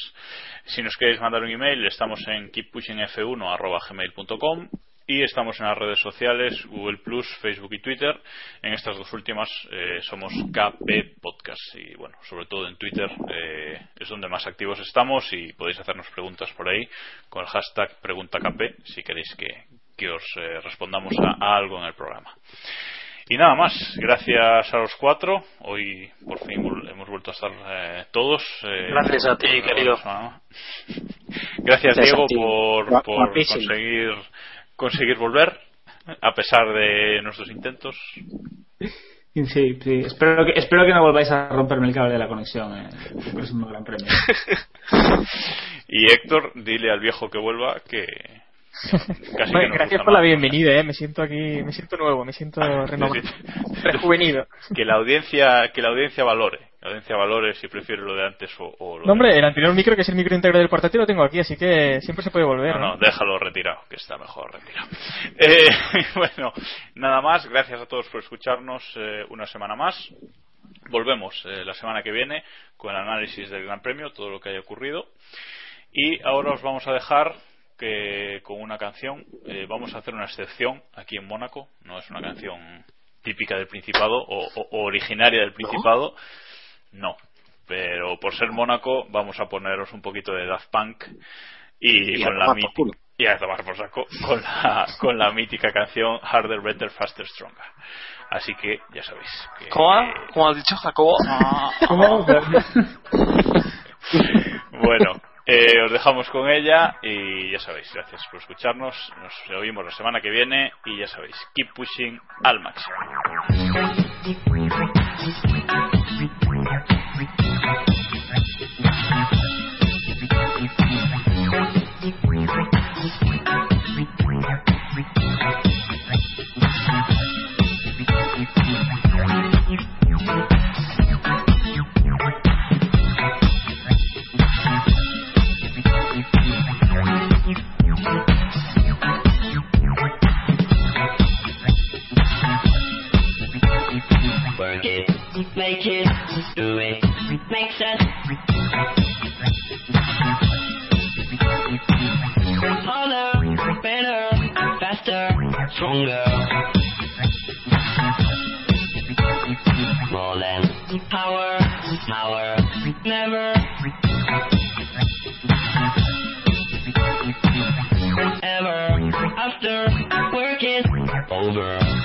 Si nos queréis mandar un email, estamos en keeppushingf1.gmail.com y estamos en las redes sociales Google Plus, Facebook y Twitter. En estas dos últimas eh, somos KP Podcast y bueno, sobre todo en Twitter eh, es donde más activos estamos y podéis hacernos preguntas por ahí con el hashtag PreguntaKP si queréis que, que os eh, respondamos a, a algo en el programa. Y nada más, gracias a los cuatro. Hoy por fin hemos vuelto a estar eh, todos. eh, Gracias a ti, querido. Gracias, Diego ti. por, por conseguir conseguir volver. a pesar de nuestros intentos. Sí, sí. Espero que, espero que no volváis a romperme el cable de la conexión en el próximo Gran Premio. y Héctor, dile al viejo que vuelva que. Casi Bueno, que gracias por la bienvenida, eh. Me siento aquí, me siento nuevo, me siento renovado, rejuvenido. Que la audiencia, que la audiencia valore. La audiencia valore si prefiere lo de antes o, o lo No, hombre, el anterior micro, que es el micro íntegro del portátil, lo tengo aquí, así que siempre se puede volver. No, ¿no? no, déjalo retirado, que está mejor retirado. Eh, bueno, nada más. Gracias a todos por escucharnos eh, una semana más. Volvemos eh, la semana que viene con el análisis del Gran Premio, todo lo que haya ocurrido. Y ahora os vamos a dejar que con una canción eh, vamos a hacer una excepción aquí en Mónaco. No es una canción típica del Principado o, o- o originaria del Principado. No. Pero por ser Mónaco vamos a poneros un poquito de Daft Punk y, con la y a tomar por saco con la, con la mítica canción Harder, Better, Faster, Stronger. Así que ya sabéis. Que, ¿Cómo, ha- cómo has dicho, Jacobo? Bueno, eh, os dejamos con ella y ya sabéis, gracias por escucharnos. Nos oímos la semana que viene y ya sabéis, keep pushing al máximo. Make it, do it, make sense. Harder, better, faster, stronger. More than power, power, never. Ever after work is over.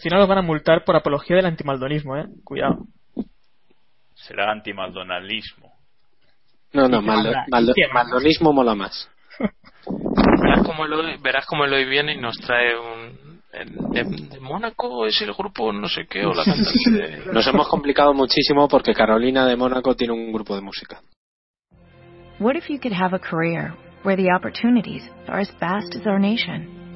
Final os van a multar por apología del antimaldonismo, eh. Cuidado. Será antimaldonalismo. No, no, maldo- maldo- maldonismo mola más. Verás cómo, Eloy, verás cómo Eloy viene y nos trae un, de, de Mónaco es el grupo no sé qué o la cantante de... Nos hemos complicado muchísimo porque Carolina de Mónaco tiene un grupo de música. What if you could have a career where the opportunities are as vast as our nation,